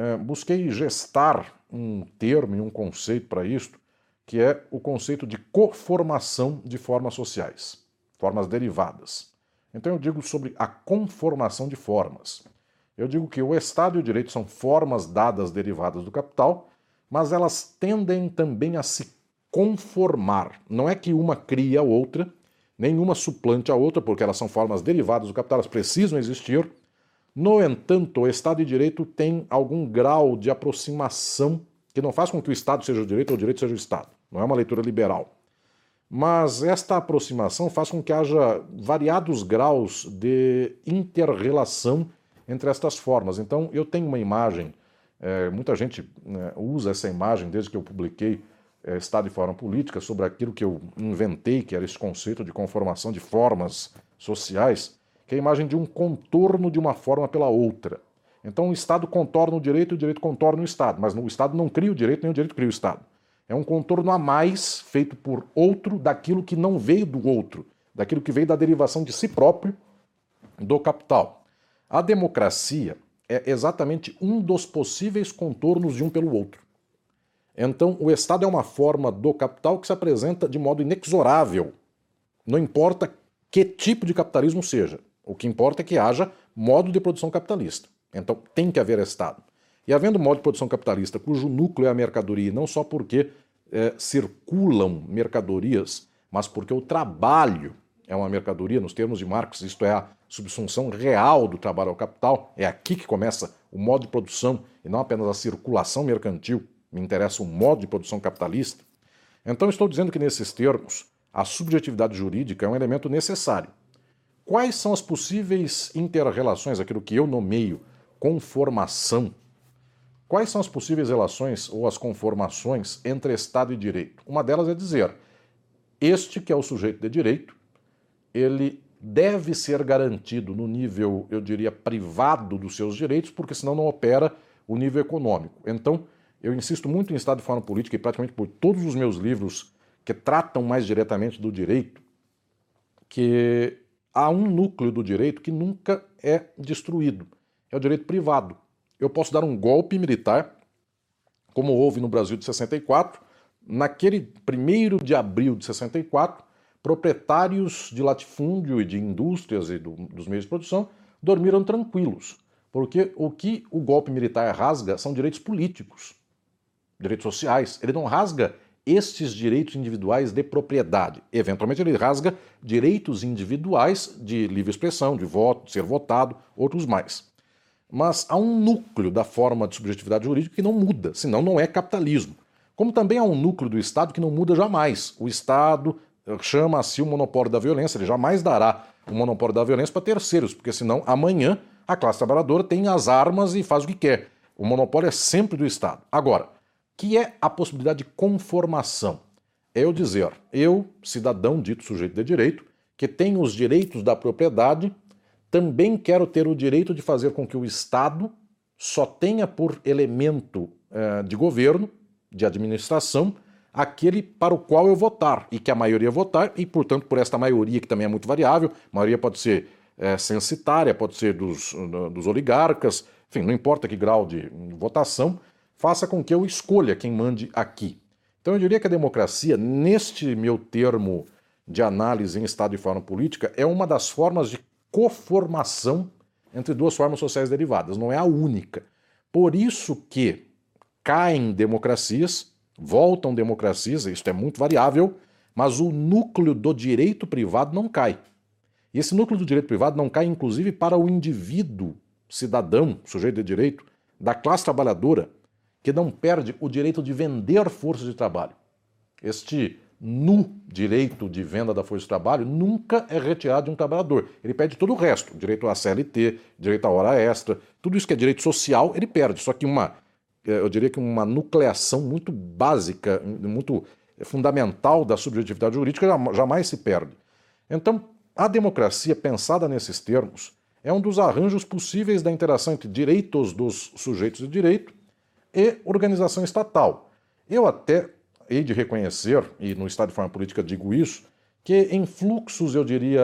eh, busquei gestar um termo e um conceito para isto, que é o conceito de coformação de formas sociais, formas derivadas. Então eu digo sobre a conformação de formas. Eu digo que o Estado e o direito são formas dadas derivadas do capital, mas elas tendem também a se conformar. Não é que uma cria a outra, nenhuma suplante a outra, porque elas são formas derivadas do capital, elas precisam existir. No entanto, o Estado de Direito tem algum grau de aproximação que não faz com que o Estado seja o direito ou o direito seja o Estado. Não é uma leitura liberal. Mas esta aproximação faz com que haja variados graus de interrelação entre estas formas. Então, eu tenho uma imagem, é, muita gente né, usa essa imagem desde que eu publiquei é, Estado e Forma Política, sobre aquilo que eu inventei, que era esse conceito de conformação de formas sociais, que é a imagem de um contorno de uma forma pela outra. Então o Estado contorna o direito e o direito contorna o Estado, mas o Estado não cria o direito nem o direito cria o Estado. É um contorno a mais feito por outro daquilo que não veio do outro, daquilo que veio da derivação de si próprio do capital. A democracia é exatamente um dos possíveis contornos de um pelo outro. Então, o Estado é uma forma do capital que se apresenta de modo inexorável. Não importa que tipo de capitalismo seja. O que importa é que haja modo de produção capitalista. Então, tem que haver Estado. E havendo modo de produção capitalista cujo núcleo é a mercadoria, não só porque é, circulam mercadorias, mas porque o trabalho é uma mercadoria, nos termos de Marx, isto é a subsunção real do trabalho ao capital, é aqui que começa o modo de produção e não apenas a circulação mercantil me interessa o modo de produção capitalista. Então estou dizendo que nesses termos, a subjetividade jurídica é um elemento necessário. Quais são as possíveis interrelações, aquilo que eu nomeio conformação? Quais são as possíveis relações ou as conformações entre Estado e direito? Uma delas é dizer: este que é o sujeito de direito, ele deve ser garantido no nível, eu diria, privado dos seus direitos, porque senão não opera o nível econômico. Então, eu insisto muito em Estado de Forma Política e praticamente por todos os meus livros que tratam mais diretamente do direito, que há um núcleo do direito que nunca é destruído. É o direito privado. Eu posso dar um golpe militar, como houve no Brasil de 64, naquele 1 de abril de 64, proprietários de latifúndio e de indústrias e do, dos meios de produção dormiram tranquilos, porque o que o golpe militar rasga são direitos políticos direitos sociais. Ele não rasga estes direitos individuais de propriedade. Eventualmente, ele rasga direitos individuais de livre expressão, de voto, de ser votado, outros mais. Mas há um núcleo da forma de subjetividade jurídica que não muda, senão não é capitalismo. Como também há um núcleo do Estado que não muda jamais. O Estado chama-se o monopólio da violência, ele jamais dará o monopólio da violência para terceiros, porque senão amanhã a classe trabalhadora tem as armas e faz o que quer. O monopólio é sempre do Estado. Agora, que é a possibilidade de conformação. É eu dizer, eu, cidadão dito sujeito de direito, que tenho os direitos da propriedade, também quero ter o direito de fazer com que o Estado só tenha por elemento eh, de governo, de administração, aquele para o qual eu votar e que a maioria votar, e portanto por esta maioria que também é muito variável, a maioria pode ser é, censitária, pode ser dos, dos oligarcas, enfim, não importa que grau de votação, faça com que eu escolha quem mande aqui. Então eu diria que a democracia, neste meu termo de análise em estado e forma política, é uma das formas de coformação entre duas formas sociais derivadas, não é a única. Por isso que caem democracias, voltam democracias, isto é muito variável, mas o núcleo do direito privado não cai. E esse núcleo do direito privado não cai, inclusive, para o indivíduo, cidadão, sujeito de direito, da classe trabalhadora, que não perde o direito de vender força de trabalho. Este nu direito de venda da força de trabalho nunca é retirado de um trabalhador. Ele perde todo o resto, direito à CLT, direito à hora extra, tudo isso que é direito social, ele perde. Só que uma, eh, eu diria que uma nucleação muito básica, muito fundamental da subjetividade jurídica jamais se perde. Então, a democracia pensada nesses termos é um dos arranjos possíveis da interação entre direitos dos sujeitos de direito e organização estatal. Eu até hei de reconhecer, e no Estado de Forma Política digo isso, que em fluxos, eu diria,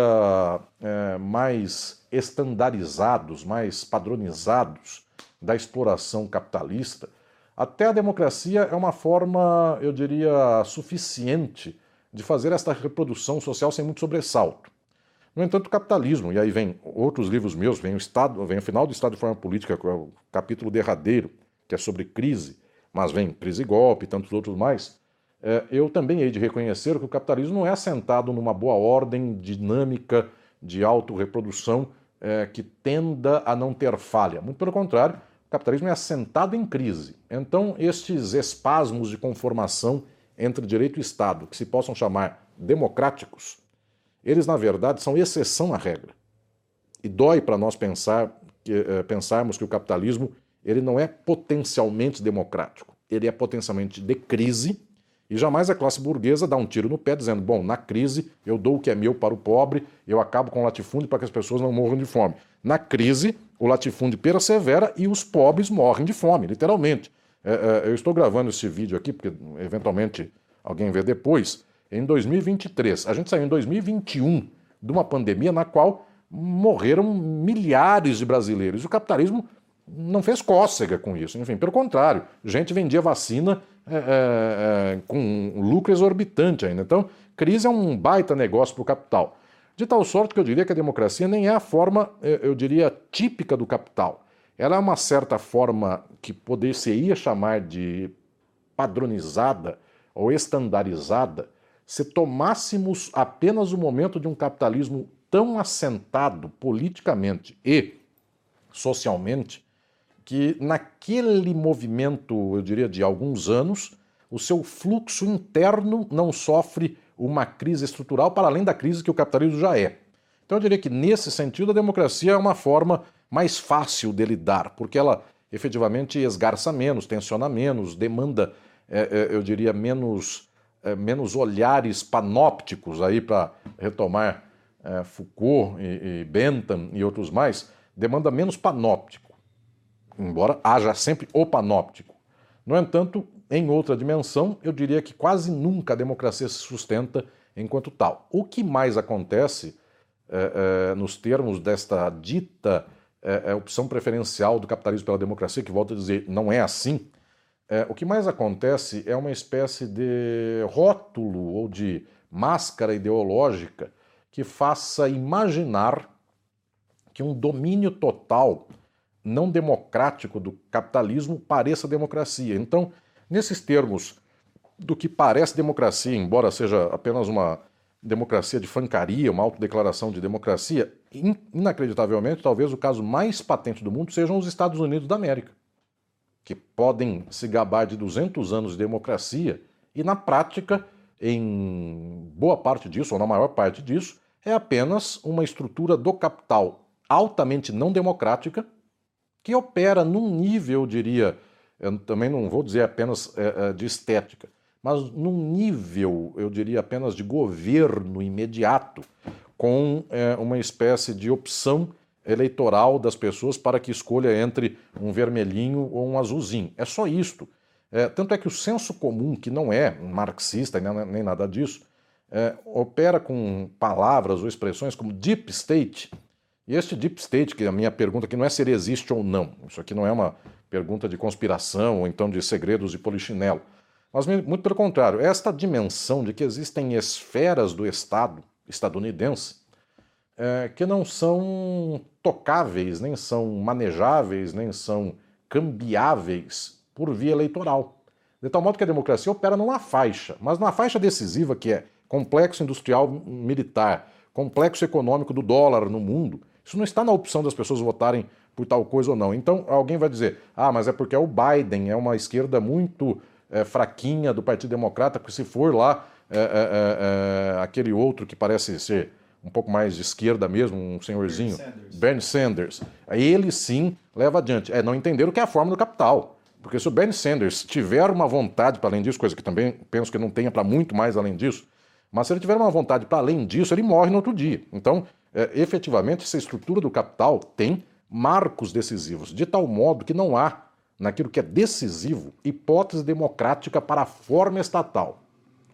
é, mais estandarizados, mais padronizados da exploração capitalista, até a democracia é uma forma, eu diria, suficiente de fazer esta reprodução social sem muito sobressalto. No entanto, o capitalismo, e aí vem outros livros meus, vem o Estado, vem o final do Estado de Forma Política, que é o capítulo derradeiro, que é sobre crise, mas vem crise e golpe e tantos outros mais. É, eu também hei de reconhecer que o capitalismo não é assentado numa boa ordem dinâmica de autorreprodução é, que tenda a não ter falha. Muito pelo contrário, o capitalismo é assentado em crise. Então, estes espasmos de conformação entre direito e Estado, que se possam chamar democráticos, eles, na verdade, são exceção à regra. E dói para nós pensar que, eh, pensarmos que o capitalismo ele não é potencialmente democrático. Ele é potencialmente de crise e jamais a classe burguesa dá um tiro no pé dizendo: bom, na crise eu dou o que é meu para o pobre, eu acabo com o latifúndio para que as pessoas não morram de fome. Na crise, o latifúndio persevera e os pobres morrem de fome, literalmente. É, é, eu estou gravando esse vídeo aqui, porque eventualmente alguém vê depois, em 2023. A gente saiu em 2021 de uma pandemia na qual morreram milhares de brasileiros. O capitalismo não fez cócega com isso. Enfim, pelo contrário, gente vendia vacina é, é, é, com um lucro exorbitante ainda. Então, crise é um baita negócio para o capital. De tal sorte que eu diria que a democracia nem é a forma, é, eu diria, típica do capital. Ela é uma certa forma que poder-se-ia chamar de padronizada ou estandarizada se tomássemos apenas o momento de um capitalismo tão assentado politicamente e socialmente que naquele movimento, eu diria, de alguns anos, o seu fluxo interno não sofre uma crise estrutural para além da crise que o capitalismo já é. Então eu diria que nesse sentido a democracia é uma forma mais fácil de lidar, porque ela efetivamente esgarça menos, tensiona menos, demanda, é, é, eu diria, menos, é, menos olhares panópticos aí para retomar Foucault e, e Bentham e outros mais, demanda menos panóptico embora haja sempre o panóptico. No entanto, em outra dimensão, eu diria que quase nunca a democracia se sustenta enquanto tal. O que mais acontece é, é, nos termos desta dita é, opção preferencial do capitalismo pela democracia, que volto a dizer, não é assim, o que mais acontece é uma espécie de rótulo ou de máscara ideológica que faça imaginar que um domínio total não democrático do capitalismo pareça democracia. Então, nesses termos do que parece democracia, embora seja apenas uma democracia de fancaria, uma autodeclaração de democracia, inacreditavelmente, talvez o caso mais patente do mundo sejam os Estados Unidos da América, que podem se gabar de 200 anos de democracia e, na prática, em boa parte disso, ou na maior parte disso, é apenas uma estrutura do capital altamente não democrática que opera num nível, eu diria, eu também não vou dizer apenas é, é, de estética, mas num nível, eu diria apenas de governo imediato, com é, uma espécie de opção eleitoral das pessoas para que escolha entre um vermelhinho ou um azulzinho. É só isto. É, tanto é que o senso comum, que não é marxista nem, nem nada disso, é, opera com palavras ou expressões como deep state, e este deep state, que a minha pergunta aqui não é se ele existe ou não, isso aqui não é uma pergunta de conspiração ou então de segredos de polichinelo, mas muito pelo contrário, esta dimensão de que existem esferas do Estado estadunidense é, que não são tocáveis, nem são manejáveis, nem são cambiáveis por via eleitoral. De tal modo que a democracia opera numa faixa, mas numa faixa decisiva que é complexo industrial militar, complexo econômico do dólar no mundo, isso não está na opção das pessoas votarem por tal coisa ou não. Então alguém vai dizer: ah, mas é porque é o Biden, é uma esquerda muito é, fraquinha do Partido Democrata, porque se for lá é, é, aquele outro que parece ser um pouco mais de esquerda mesmo, um senhorzinho, Bernie Sanders, Bernie Sanders ele sim leva adiante. É não entender o que é a forma do capital. Porque se o Bernie Sanders tiver uma vontade para além disso, coisa que também penso que não tenha para muito mais além disso, Mas se ele tiver uma vontade para além disso, ele morre no outro dia. Então, é, efetivamente, essa estrutura do capital tem marcos decisivos, de tal modo que não há, naquilo que é decisivo, hipótese democrática para a forma estatal.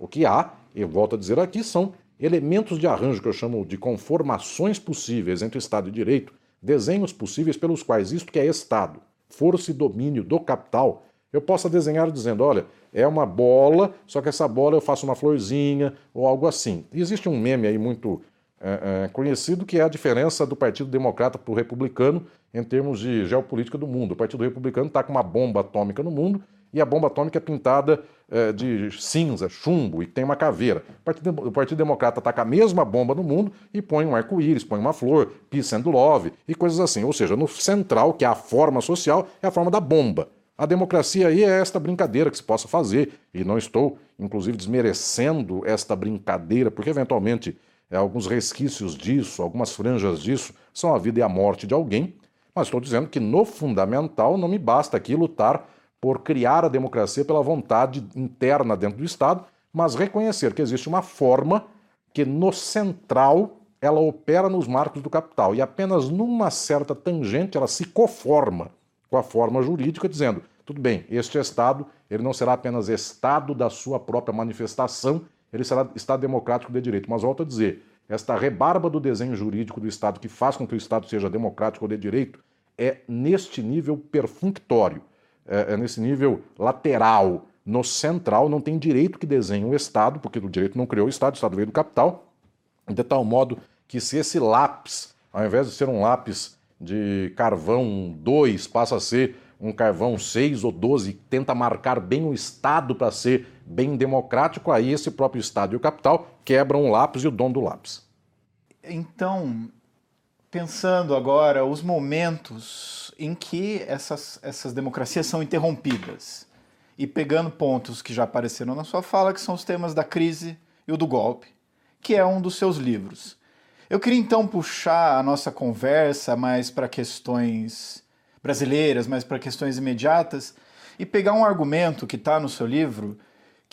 O que há, e volto a dizer aqui, são elementos de arranjo que eu chamo de conformações possíveis entre Estado e direito, desenhos possíveis pelos quais isto que é Estado, força e domínio do capital, eu possa desenhar dizendo, olha, é uma bola, só que essa bola eu faço uma florzinha ou algo assim. Existe um meme aí muito é, é, conhecido que é a diferença do Partido Democrata para o Republicano em termos de geopolítica do mundo. O Partido Republicano está com uma bomba atômica no mundo e a bomba atômica é pintada é, de cinza, chumbo e tem uma caveira. O Partido, o Partido Democrata está com a mesma bomba no mundo e põe um arco-íris, põe uma flor, peace and love e coisas assim. Ou seja, no central, que é a forma social, é a forma da bomba. A democracia aí é esta brincadeira que se possa fazer, e não estou, inclusive, desmerecendo esta brincadeira, porque eventualmente alguns resquícios disso, algumas franjas disso, são a vida e a morte de alguém, mas estou dizendo que no fundamental não me basta aqui lutar por criar a democracia pela vontade interna dentro do Estado, mas reconhecer que existe uma forma que no central ela opera nos marcos do capital e apenas numa certa tangente ela se conforma com a forma jurídica, dizendo: tudo bem, este Estado ele não será apenas Estado da sua própria manifestação, ele será Estado democrático de direito. Mas volto a dizer, esta rebarba do desenho jurídico do Estado que faz com que o Estado seja democrático ou de direito é neste nível perfunctório, é, é nesse nível lateral. No central não tem direito que desenhe o Estado, porque o direito não criou o Estado, o Estado veio do capital, de tal modo que se esse lápis, ao invés de ser um lápis de carvão 2, passa a ser um carvão 6 ou 12, tenta marcar bem o Estado para ser bem democrático, aí esse próprio Estado e o capital quebram o lápis e o dono do lápis. Então, pensando agora os momentos em que essas, essas democracias são interrompidas e pegando pontos que já apareceram na sua fala, que são os temas da crise e o do golpe, que é um dos seus livros. Eu queria então puxar a nossa conversa mais para questões brasileiras, mais para questões imediatas e pegar um argumento que está no seu livro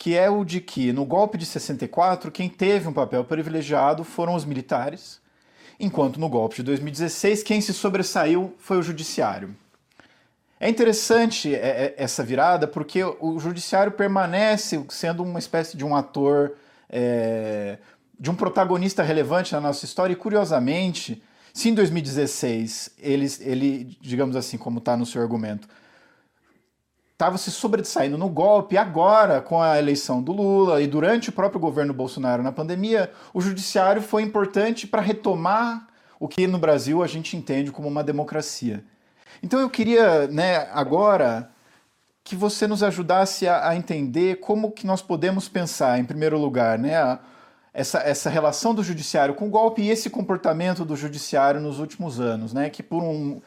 que é o de que no golpe de 64 quem teve um papel privilegiado foram os militares, enquanto no golpe de 2016 quem se sobressaiu foi o judiciário. É interessante é, é, essa virada porque o judiciário permanece sendo uma espécie de um ator, é, de um protagonista relevante na nossa história e curiosamente, se em 2016 ele, ele digamos assim, como está no seu argumento, estava se sobressaindo no golpe, agora, com a eleição do Lula e durante o próprio governo Bolsonaro na pandemia, o judiciário foi importante para retomar o que no Brasil a gente entende como uma democracia. Então eu queria, né, agora que você nos ajudasse a, a entender como que nós podemos pensar, em primeiro lugar, né, a, essa, essa relação do judiciário com o golpe e esse comportamento do judiciário nos últimos anos, né, que por um,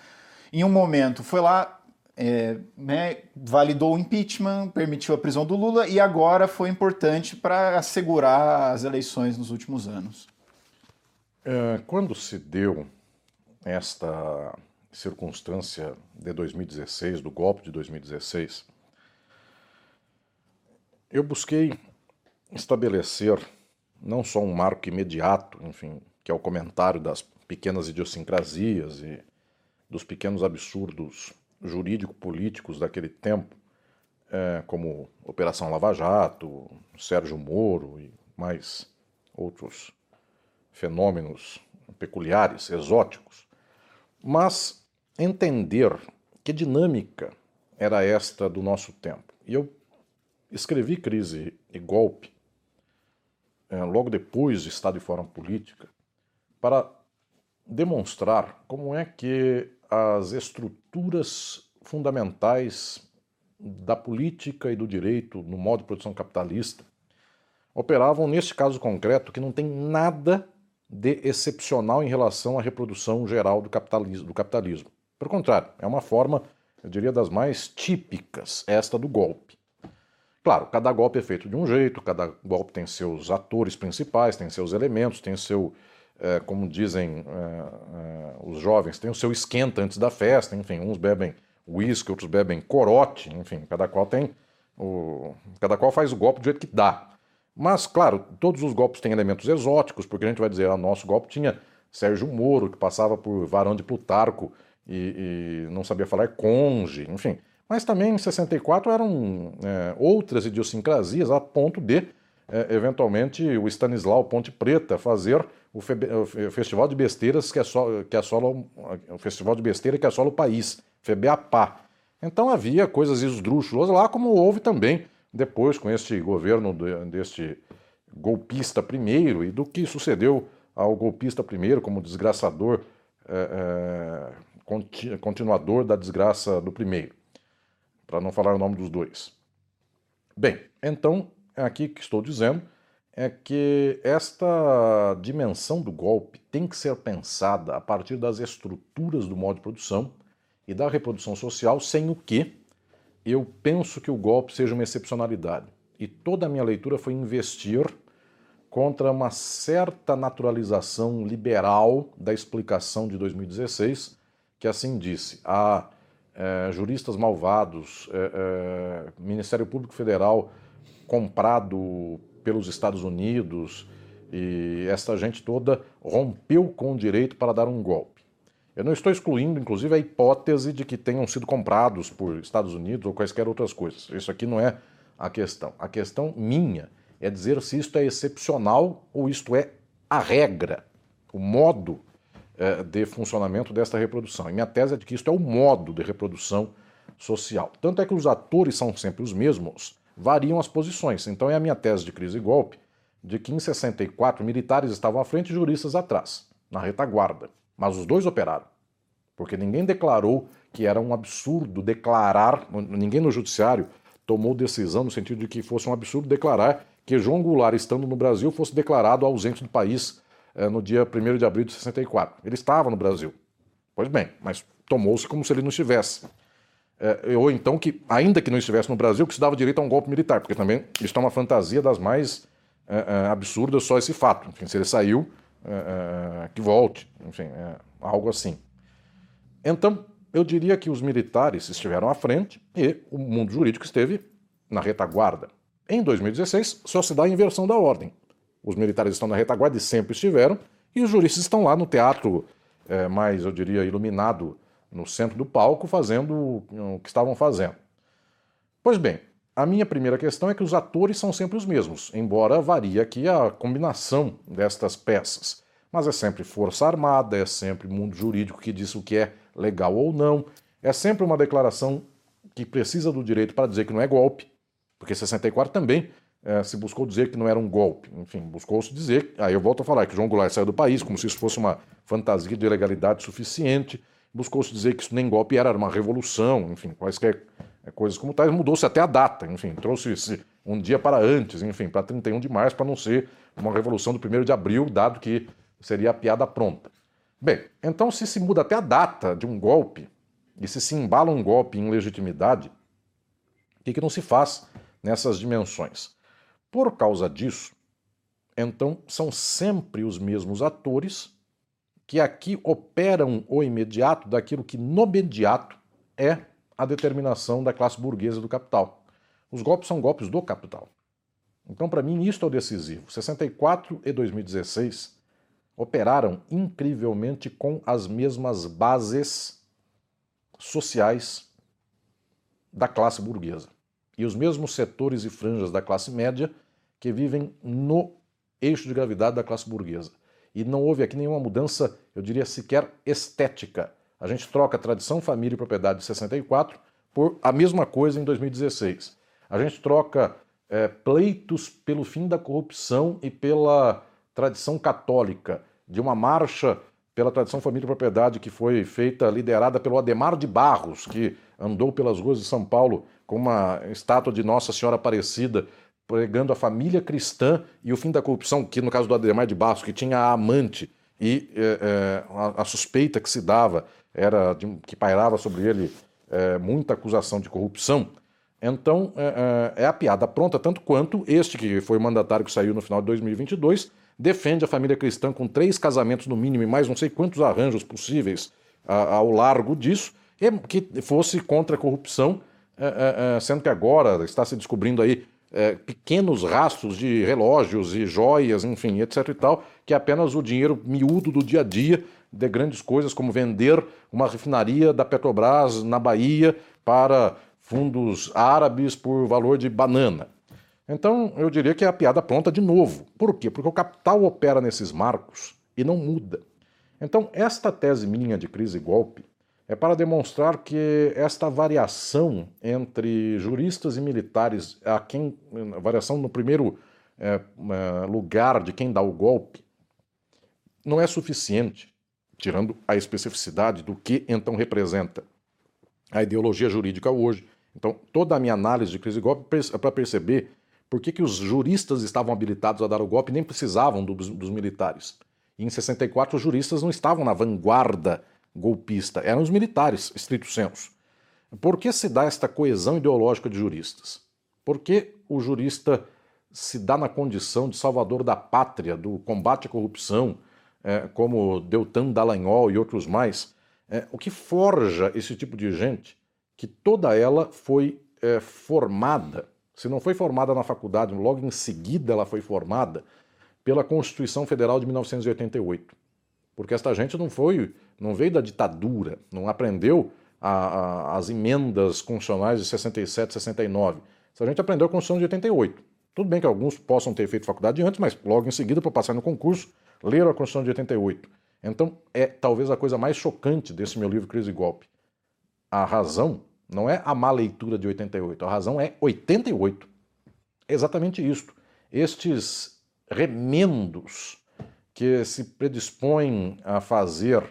em um momento foi lá é, né, validou o impeachment, permitiu a prisão do Lula e agora foi importante para assegurar as eleições nos últimos anos. É, quando se deu esta circunstância de 2016, do golpe de 2016, eu busquei estabelecer não só um marco imediato, enfim, que é o comentário das pequenas idiosincrasias e dos pequenos absurdos jurídico-políticos daquele tempo, é, como Operação Lava Jato, Sérgio Moro e mais outros fenômenos peculiares, exóticos, mas entender que dinâmica era esta do nosso tempo. E eu escrevi Crise e Golpe é, logo depois de Estado e Forma Política para demonstrar como é que as estruturas fundamentais da política e do direito no modo de produção capitalista operavam neste caso concreto que não tem nada de excepcional em relação à reprodução geral do capitalismo. Do capitalismo. Pelo contrário, é uma forma, eu diria, das mais típicas, esta do golpe. Claro, cada golpe é feito de um jeito, cada golpe tem seus atores principais, tem seus elementos, tem seu, é, como dizem é, é, os jovens, tem o seu esquenta antes da festa, enfim, uns bebem uísque, outros bebem corote, enfim, cada qual tem o, cada qual faz o golpe do jeito que dá. Mas, claro, todos os golpes têm elementos exóticos, porque a gente vai dizer, ah, nosso golpe tinha Sérgio Moro, que passava por varão de Plutarco e, e não sabia falar conge, enfim. Mas também em 64 eram é, outras idiosincrasias, a ponto de, é, eventualmente, o Stanislau Ponte Preta fazer o, o, Festival de Besteiras que, assola, que assola o Festival de Besteira que assola o país, FEBEAPA. Então havia coisas esdrúxulas lá, como houve também depois com este governo deste golpista primeiro e do que sucedeu ao golpista primeiro como desgraçador, é, é, continuador da desgraça do primeiro, para não falar o nome dos dois. Bem, então, aqui que estou dizendo é que esta dimensão do golpe tem que ser pensada a partir das estruturas do modo de produção e da reprodução social, sem o que eu penso que o golpe seja uma excepcionalidade. E toda a minha leitura foi investir contra uma certa naturalização liberal da explicação de 2016, que assim disse: há é, juristas malvados, é, é, Ministério Público Federal comprado pelos Estados Unidos, e esta gente toda rompeu com o direito para dar um golpe. Eu não estou excluindo, inclusive, a hipótese de que tenham sido comprados por Estados Unidos ou quaisquer outras coisas. Isso aqui não é a questão. A questão minha é dizer se isto é excepcional ou isto é a regra, o modo é, de funcionamento desta reprodução. E minha tese é de que isto é o modo de reprodução social. Tanto é que os atores são sempre os mesmos, variam as posições. Então é a minha tese de crise e golpe de que em 64 militares estavam à frente e juristas atrás, na retaguarda. Mas os dois operaram. Porque ninguém declarou que era um absurdo declarar, ninguém no judiciário tomou decisão no sentido de que fosse um absurdo declarar que João Goulart, estando no Brasil, fosse declarado ausente do país eh, no dia 1 de abril de 64. Ele estava no Brasil. Pois bem, mas tomou-se como se ele não estivesse. Eh, ou então que, ainda que não estivesse no Brasil, que se dava direito a um golpe militar, porque também isso é uma fantasia das mais eh, absurdas só esse fato. Enfim, se ele saiu, é, é, que volte, enfim, é, algo assim. Então, eu diria que os militares estiveram à frente e o mundo jurídico esteve na retaguarda. Em 2016, só se dá a inversão da ordem. Os militares estão na retaguarda e sempre estiveram, e os juristas estão lá no teatro é, mais, eu diria, iluminado, no centro do palco, fazendo o que estavam fazendo. Pois bem, a minha primeira questão é que os atores são sempre os mesmos, embora varie aqui a combinação destas peças. Mas é sempre força armada, é sempre mundo jurídico que diz o que é legal ou não, é sempre uma declaração que precisa do direito para dizer que não é golpe, porque 64 também é, se buscou dizer que não era um golpe. Enfim, buscou-se dizer, aí eu volto a falar, que João Goulart saiu do país como se isso fosse uma fantasia de legalidade suficiente, buscou-se dizer que isso nem golpe era, era uma revolução, enfim, quaisquer é, coisas como tais, mudou-se até a data, enfim, trouxe-se um dia para antes, enfim, para 31 de março, para não ser uma revolução do 1 de abril, dado que seria a piada pronta. Bem, então se se muda até a data de um golpe, e se se embala um golpe em legitimidade, o que, que não se faz nessas dimensões? Por causa disso, então são sempre os mesmos atores que aqui operam o imediato daquilo que no imediato é a determinação da classe burguesa do capital. Os golpes são golpes do capital. Então, para mim, isto é o decisivo. 64 e 2016 operaram incrivelmente com as mesmas bases sociais da classe burguesa e os mesmos setores e franjas da classe média que vivem no eixo de gravidade da classe burguesa. E não houve aqui nenhuma mudança, eu diria sequer estética. A gente troca tradição, família e propriedade de 64 por a mesma coisa em 2016. A gente troca é, pleitos pelo fim da corrupção e pela tradição católica, de uma marcha pela tradição família e propriedade que foi feita, liderada pelo Ademar de Barros, que andou pelas ruas de São Paulo com uma estátua de Nossa Senhora Aparecida, pregando a família cristã e o fim da corrupção, que no caso do Ademar de Barros, que tinha a amante e é, é, a, suspeita que se dava era de, que pairava sobre ele é, muita acusação de corrupção. Então é, é, é, a piada pronta, tanto quanto este que foi o mandatário que saiu no final de 2022 defende a família cristã com três casamentos no mínimo e mais não sei quantos arranjos possíveis a, ao largo disso, que fosse contra a corrupção, é, sendo que agora está se descobrindo aí é, pequenos rastros de relógios e joias, enfim, etc e tal, que é apenas o dinheiro miúdo do dia a dia de grandes coisas, como vender uma refinaria da Petrobras na Bahia para fundos árabes por valor de banana. Então, eu diria que é a piada pronta de novo. Por quê? Porque o capital opera nesses marcos e não muda. Então, esta tese minha de crise e golpe é para demonstrar que esta variação entre juristas e militares, a quem, a variação no primeiro é, é, lugar de quem dá o golpe, não é suficiente, tirando a especificidade do que então representa a ideologia jurídica hoje. Então, toda a minha análise de crise e golpe é para perceber por que, que os juristas estavam habilitados a dar o golpe e nem precisavam dos, dos militares. E em 64, os juristas não estavam na vanguarda golpista, eram os militares, estrito senso. Por que se dá esta coesão ideológica de juristas? Por que o jurista se dá na condição de salvador da pátria, do combate à corrupção, é, como Deltan Dallagnol e outros mais? É, o que forja esse tipo de gente, que toda ela foi é, formada, se não foi formada na faculdade, logo em seguida ela foi formada pela Constituição Federal de 1988. Porque esta gente não foi não veio da ditadura, não aprendeu a, a, as emendas constitucionais de 67, 69. Essa gente aprendeu a Constituição de 88. Tudo bem que alguns possam ter feito faculdade antes, mas logo em seguida, para passar no concurso, leram a Constituição de 88. Então, é talvez a coisa mais chocante desse meu livro Crise e Golpe. A razão não é a má leitura de 88, a razão é 88. É exatamente isto. Estes remendos que se predispõem a fazer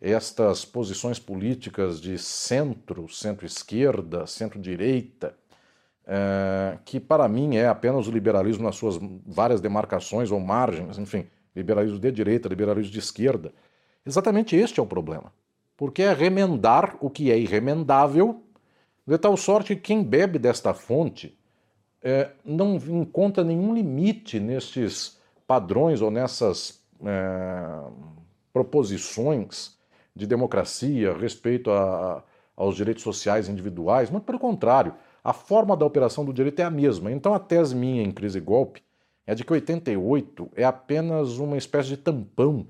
estas posições políticas de centro, centro-esquerda, centro-direita, é, que para mim é apenas o liberalismo nas suas várias demarcações ou margens, enfim, liberalismo de direita, liberalismo de esquerda. Exatamente este é o problema. Porque é remendar o que é irremendável, de tal sorte que quem bebe desta fonte é, não encontra nenhum limite nestes padrões ou nessas é, proposições de democracia, respeito a, aos direitos sociais individuais, muito pelo contrário, a forma da operação do direito é a mesma. Então a tese minha em crise e golpe é de que 88 é apenas uma espécie de tampão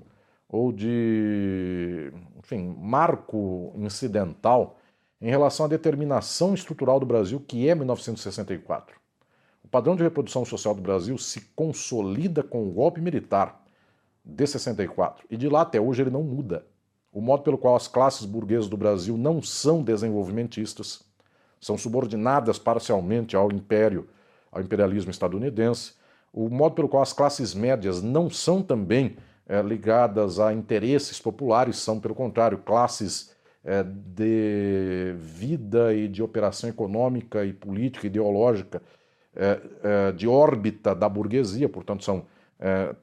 ou de, enfim, marco incidental em relação à determinação estrutural do Brasil, que é 1964. O padrão de reprodução social do Brasil se consolida com o golpe militar de 64 e de lá até hoje ele não muda. O modo pelo qual as classes burguesas do Brasil não são desenvolvimentistas, são subordinadas parcialmente ao império, ao imperialismo estadunidense, o modo pelo qual as classes médias não são também é, ligadas a interesses populares, são, pelo contrário, classes é, de vida e de operação econômica e política, ideológica, de órbita da burguesia, portanto, são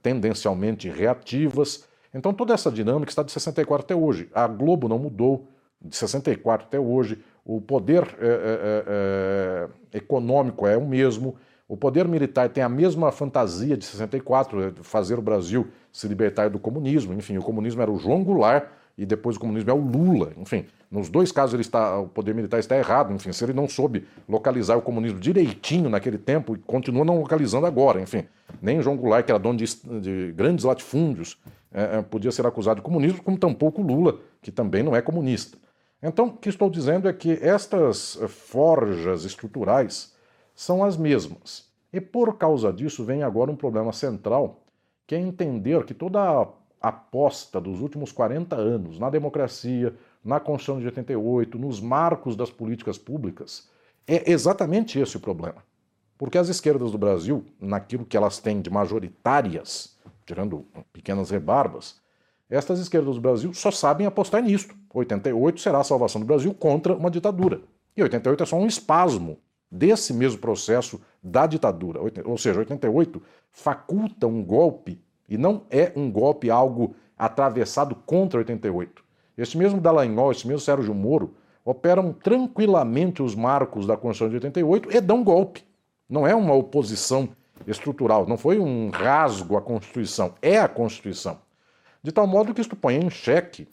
tendencialmente reativas então toda essa dinâmica está de 64 até hoje. A Globo não mudou de 64 até hoje. O poder é, é, é, econômico é o mesmo. O poder militar tem a mesma fantasia de 64, fazer o Brasil se libertar do comunismo. Enfim, o comunismo era o João Goulart e depois o comunismo é o Lula. Enfim, nos dois casos ele está, o poder militar está errado. Enfim, se ele não soube localizar o comunismo direitinho naquele tempo e continua não localizando agora. Enfim, nem João Goulart, que era dono de, de grandes latifúndios, é, é, podia ser acusado de comunismo, como tampouco Lula, que também não é comunista. Então, o que estou dizendo é que estas forjas estruturais são as mesmas. E por causa disso vem agora um problema central, que é entender que toda a aposta dos últimos 40 anos na democracia, na Constituição de 88, nos marcos das políticas públicas, é exatamente esse o problema. Porque as esquerdas do Brasil, naquilo que elas têm de majoritárias, tirando pequenas rebarbas, estas esquerdas do Brasil só sabem apostar nisto. 88 será a salvação do Brasil contra uma ditadura. E 88 é só um espasmo desse mesmo processo da ditadura. Ou seja, 88 faculta um golpe e não é um golpe algo atravessado contra 88. Este mesmo Dallagnol, esse mesmo Sérgio Moro operam tranquilamente os marcos da Constituição de 88 e dão golpe. Não é uma oposição estrutural, não foi um rasgo à Constituição, é a Constituição. De tal modo que isto põe em xeque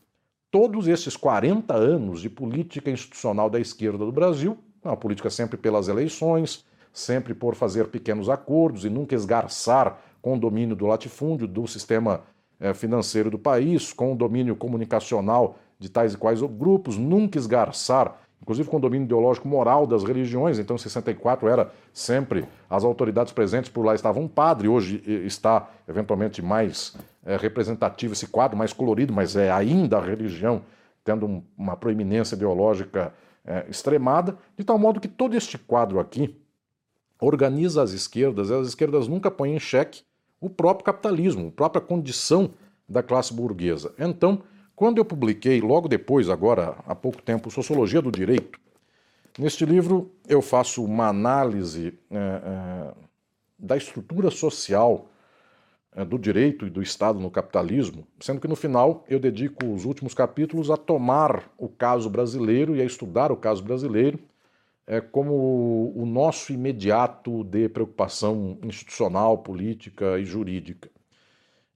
todos esses 40 anos de política institucional da esquerda do Brasil, uma política sempre pelas eleições, sempre por fazer pequenos acordos e nunca esgarçar com domínio do latifúndio, do sistema eh, financeiro do país, com o domínio comunicacional de tais e quais grupos, nunca esgarçar, inclusive com o domínio ideológico moral das religiões. Então, em 64 era sempre as autoridades presentes por lá estavam um padre, hoje eh, está eventualmente mais é, representativo esse quadro, mais colorido, mas é ainda a religião tendo um, uma proeminência ideológica é, extremada, de tal modo que todo este quadro aqui organiza as esquerdas, e as esquerdas nunca põem em xeque o próprio capitalismo, a própria condição da classe burguesa. Então, quando eu publiquei, logo depois, agora há pouco tempo, Sociologia do Direito, neste livro eu faço uma análise é, é, da estrutura social é, do direito e do Estado no capitalismo, sendo que no final eu dedico os últimos capítulos a tomar o caso brasileiro e a estudar o caso brasileiro é, como o nosso imediato de preocupação institucional, política e jurídica.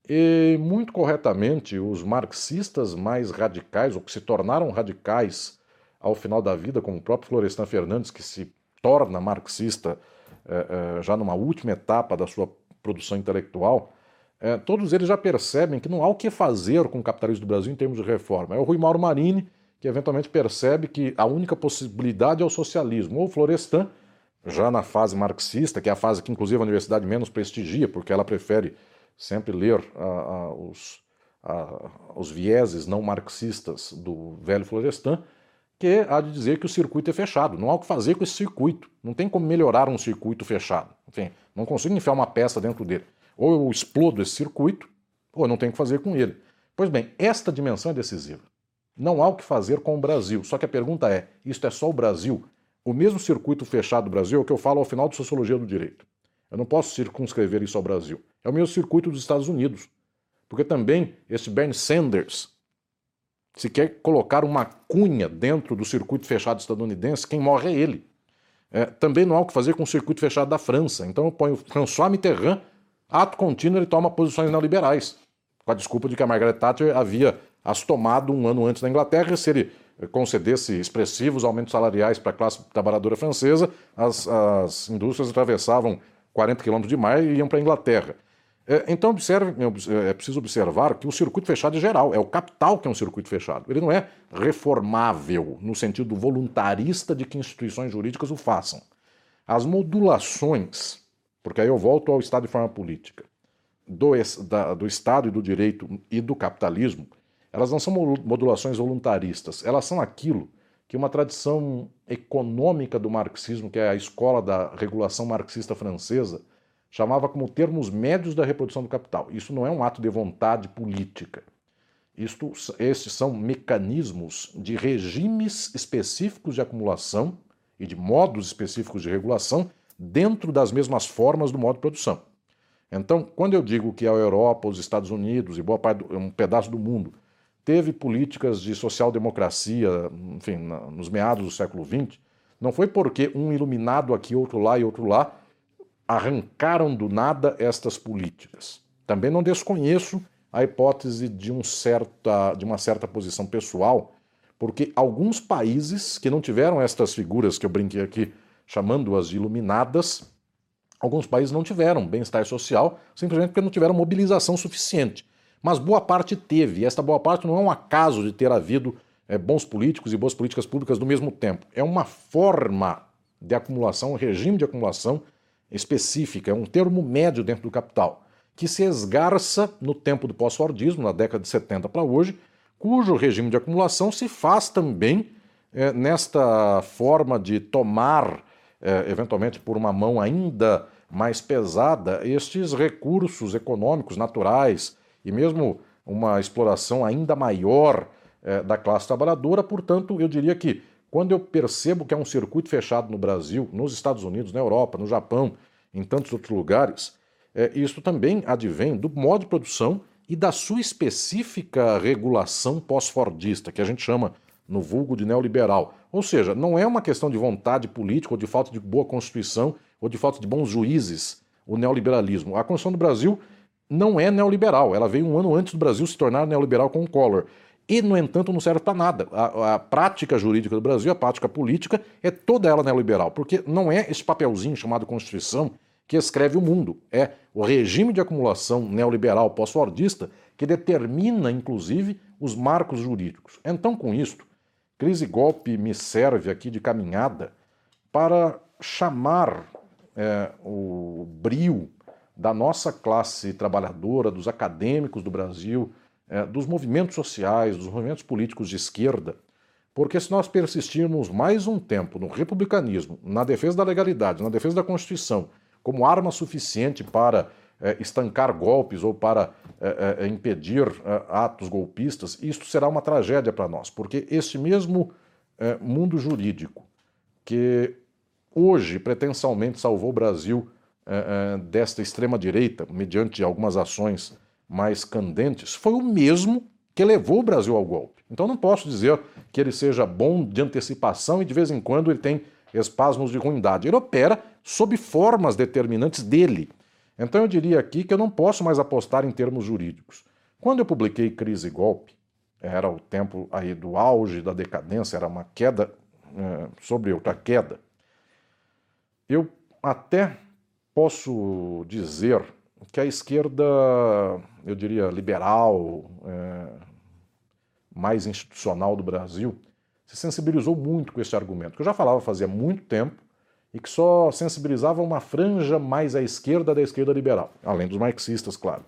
E, muito corretamente, os marxistas mais radicais, ou que se tornaram radicais ao final da vida, como o próprio Florestan Fernandes, que se torna marxista é, é, já numa última etapa da sua produção intelectual, é, todos eles já percebem que não há o que fazer com o capitalismo do Brasil em termos de reforma. É o Rui Mauro Marini que eventualmente percebe que a única possibilidade é o socialismo. Ou Florestan, já na fase marxista, que é a fase que inclusive a universidade menos prestigia, porque ela prefere sempre ler a, a, os, a, os vieses não marxistas do velho Florestan, que há de dizer que o circuito é fechado. Não há o que fazer com esse circuito. Não tem como melhorar um circuito fechado. Enfim, não consigo enfiar uma peça dentro dele. Ou eu explodo esse circuito, ou eu não tenho o que fazer com ele. Pois bem, esta dimensão é decisiva. Não há o que fazer com o Brasil. Só que a pergunta é: isto é só o Brasil? O mesmo circuito fechado do Brasil é o que eu falo ao final de Sociologia do Direito. Eu não posso circunscrever isso ao Brasil. É o mesmo circuito dos Estados Unidos. Porque também esse Bernie Sanders, se quer colocar uma cunha dentro do circuito fechado estadunidense, quem morre é ele. É, também não há o que fazer com o circuito fechado da França. Então eu ponho François Mitterrand ato contínuo ele toma posições neoliberais, com a desculpa de que a Margaret Thatcher havia as tomado um ano antes da Inglaterra, se ele concedesse expressivos aumentos salariais para a classe trabalhadora francesa, as, as indústrias atravessavam 40 quilômetros de mar e iam para a Inglaterra. É, então, observe, é preciso observar que o circuito fechado é geral, é o capital que é um circuito fechado. Ele não é reformável no sentido voluntarista de que instituições jurídicas o façam. As modulações porque aí eu volto ao Estado de forma política, do, da, do Estado e do direito e do capitalismo, elas não são modulações voluntaristas, elas são aquilo que uma tradição econômica do marxismo, que é a escola da regulação marxista francesa, chamava como termos médios da reprodução do capital. Isso não é um ato de vontade política. Isto, estes são mecanismos de regimes específicos de acumulação e de modos específicos de regulação dentro das mesmas formas do modo de produção. Então, quando eu digo que a Europa, os Estados Unidos e boa parte, do, um pedaço do mundo teve políticas de social-democracia, enfim, nos meados do século XX, não foi porque um iluminado aqui, outro lá e outro lá arrancaram do nada estas políticas. Também não desconheço a hipótese de, um certa, de uma certa posição pessoal, porque alguns países que não tiveram estas figuras que eu brinquei aqui chamando-as de iluminadas, alguns países não tiveram bem-estar social, simplesmente porque não tiveram mobilização suficiente. Mas boa parte teve, e esta boa parte não é um acaso de ter havido é, bons políticos e boas políticas públicas no mesmo tempo. É uma forma de acumulação, um regime de acumulação específica, é um termo médio dentro do capital, que se esgarça no tempo do pós-fordismo, na década de 70 para hoje, cujo regime de acumulação se faz também é, nesta forma de tomar é, eventualmente por uma mão ainda mais pesada, estes recursos econômicos naturais e mesmo uma exploração ainda maior é, da classe trabalhadora. Portanto, eu diria que quando eu percebo que é um circuito fechado no Brasil, nos Estados Unidos, na Europa, no Japão, em tantos outros lugares, é, isso também advém do modo de produção e da sua específica regulação pós-fordista, que a gente chama no vulgo de neoliberal. Ou seja, não é uma questão de vontade política ou de falta de boa constituição ou de falta de bons juízes o neoliberalismo. A Constituição do Brasil não é neoliberal, ela veio um ano antes do Brasil se tornar neoliberal com o Collor. e, no entanto, não serve para nada. A, a, prática jurídica do Brasil, a prática política, é toda ela neoliberal, porque não é esse papelzinho chamado Constituição que escreve o mundo, é o regime de acumulação neoliberal pós-fordista que determina, inclusive, os marcos jurídicos. Então, com isto, crise golpe me serve aqui de caminhada para chamar é, o brio da nossa classe trabalhadora, dos acadêmicos do Brasil, é, dos movimentos sociais, dos movimentos políticos de esquerda, porque se nós persistirmos mais um tempo no republicanismo, na defesa da legalidade, na defesa da Constituição, como arma suficiente para é, estancar golpes ou para é, é, impedir atos golpistas, isto será uma tragédia para nós, porque este mesmo mundo jurídico que hoje pretensialmente salvou o Brasil é, desta extrema-direita, mediante algumas ações mais candentes, foi o mesmo que levou o Brasil ao golpe. Então não posso dizer que ele seja bom de antecipação e de vez em quando ele tem espasmos de ruindade. Ele opera sob formas determinantes dele. Então eu diria aqui que eu não posso mais apostar em termos jurídicos. Quando eu publiquei Crise e Golpe, era o tempo aí do auge da decadência, era uma queda é, sobre outra queda. Eu até posso dizer que a esquerda, eu diria, liberal, é, mais institucional do Brasil, se sensibilizou muito com esse argumento, que eu já falava fazia muito tempo e que só sensibilizava uma franja mais à esquerda da esquerda liberal, além dos marxistas, claro.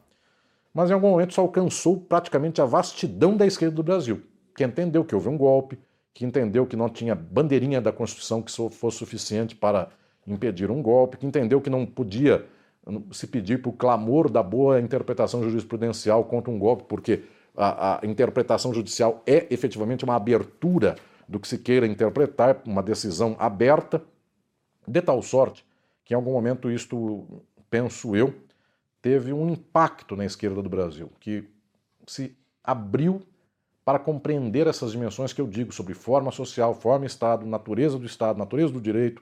Mas em algum momento só alcançou praticamente a vastidão da esquerda do Brasil, que entendeu que houve um golpe, que entendeu que não tinha bandeirinha da Constituição que fosse suficiente para impedir um golpe, que entendeu que não podia se pedir por clamor da boa interpretação jurisprudencial contra um golpe, porque a, a, interpretação judicial é efetivamente uma abertura do que se queira interpretar, uma decisão aberta, de tal sorte que em algum momento isto, penso eu, teve um impacto na esquerda do Brasil, que se abriu para compreender essas dimensões que eu digo sobre forma social, forma Estado, natureza do Estado, natureza do direito,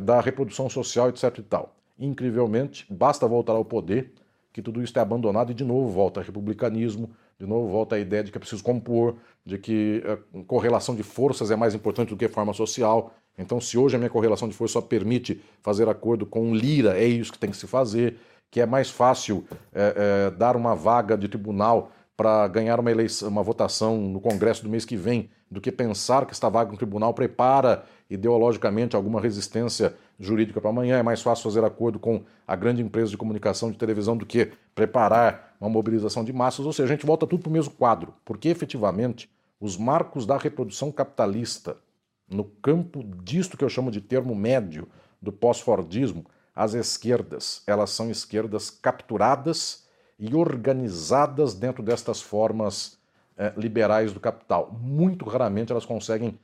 da reprodução social, etc. e tal incrivelmente, basta voltar ao poder, que tudo isso é abandonado e de novo volta ao republicanismo, de novo volta a ideia de que é preciso compor, de que a eh, correlação de forças é mais importante do que forma social. Então, se hoje a minha correlação de força só permite fazer acordo com lira, é isso que tem que se fazer, que é mais fácil é, é, dar uma vaga de tribunal para ganhar uma, eleição, uma votação no Congresso do mês que vem, do que pensar que esta vaga no tribunal prepara ideologicamente alguma resistência jurídica para amanhã. É mais fácil fazer acordo com a grande empresa de comunicação de televisão do que preparar uma mobilização de massas. Ou seja, a gente volta tudo para o mesmo quadro, porque efetivamente os marcos da reprodução capitalista no campo disto que eu chamo de termo médio do pós-fordismo, as esquerdas, elas são esquerdas capturadas e organizadas dentro destas formas eh, liberais do capital. Muito raramente elas conseguem,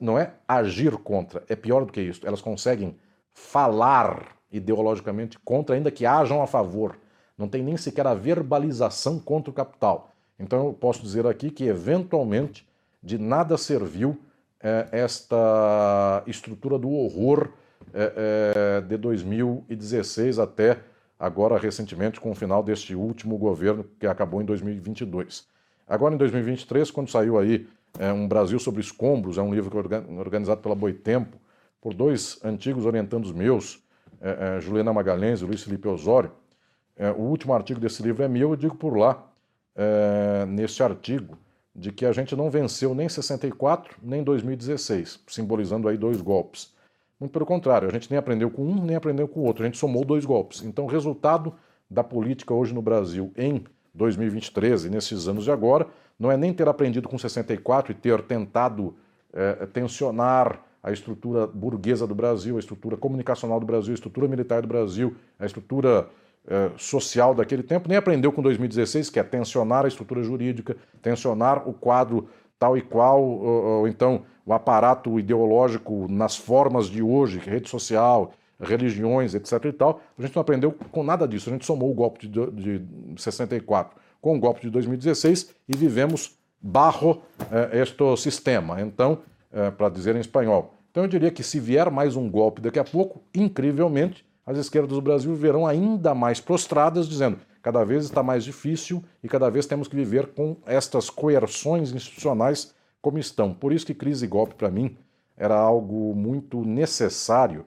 não é agir contra, é pior do que isso, elas conseguem falar ideologicamente contra, ainda que hajam a favor. Não tem nem sequer a verbalização contra o capital. Então eu posso dizer aqui que, eventualmente, de nada serviu eh, esta estrutura do horror eh, de 2016 até agora recentemente com o final deste último governo que acabou em 2022. Agora em 2023, quando saiu aí é, Um Brasil sobre Escombros, é um livro organizado pela Boitempo, por dois antigos orientandos meus, é, é, Juliana Magalhães e Luiz Felipe Osório, é, o último artigo desse livro é meu, eu digo por lá, é, nesse artigo, de que a gente não venceu nem 64, nem 2016, simbolizando aí dois golpes. Muito pelo contrário, a gente nem aprendeu com um, nem aprendeu com o outro, a gente somou dois golpes. Então, o resultado da política hoje no Brasil em 2023 e nesses anos de agora não é nem ter aprendido com 64 e ter tentado é, tensionar a estrutura burguesa do Brasil, a estrutura comunicacional do Brasil, a estrutura militar do Brasil, a estrutura é, social daquele tempo, nem aprendeu com 2016, que é tensionar a estrutura jurídica, tensionar o quadro tal e qual, ou, ou então o aparato ideológico nas formas de hoje, rede social, religiões, etc. e tal, a gente não aprendeu com nada disso. A gente somou o golpe de, de 64 com o golpe de 2016 e vivemos barro eh, este sistema. Então, eh, para dizer em espanhol. Então eu diria que se vier mais um golpe daqui a pouco, incrivelmente, as esquerdas do Brasil verão ainda mais prostradas, dizendo cada vez está mais difícil e cada vez temos que viver com estas coerções institucionais como estão. Por isso que crise e golpe, para mim, era algo muito necessário,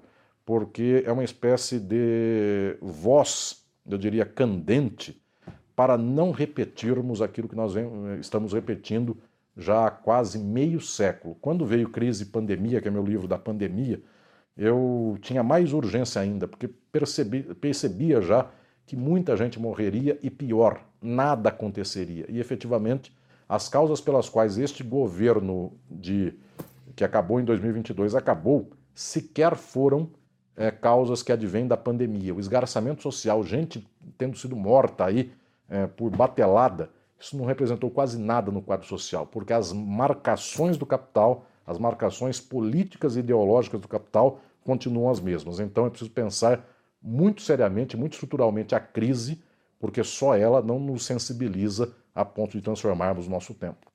porque é uma espécie de voz, eu diria, candente, para não repetirmos aquilo que nós estamos repetindo já há quase meio século. Quando veio crise e pandemia, que é meu livro da pandemia, eu tinha mais urgência ainda, porque percebi, percebia já que muita gente morreria e pior, nada aconteceria. E efetivamente, as causas pelas quais este governo de que acabou em 2022 acabou, sequer foram é, causas que advêm da pandemia. O esgarçamento social, gente tendo sido morta aí é, por batelada, isso não representou quase nada no quadro social, porque as marcações do capital, as marcações políticas e ideológicas do capital continuam as mesmas. Então é preciso pensar muito seriamente, muito estruturalmente a crise, porque só ela não nos sensibiliza a ponto de transformarmos o nosso tempo.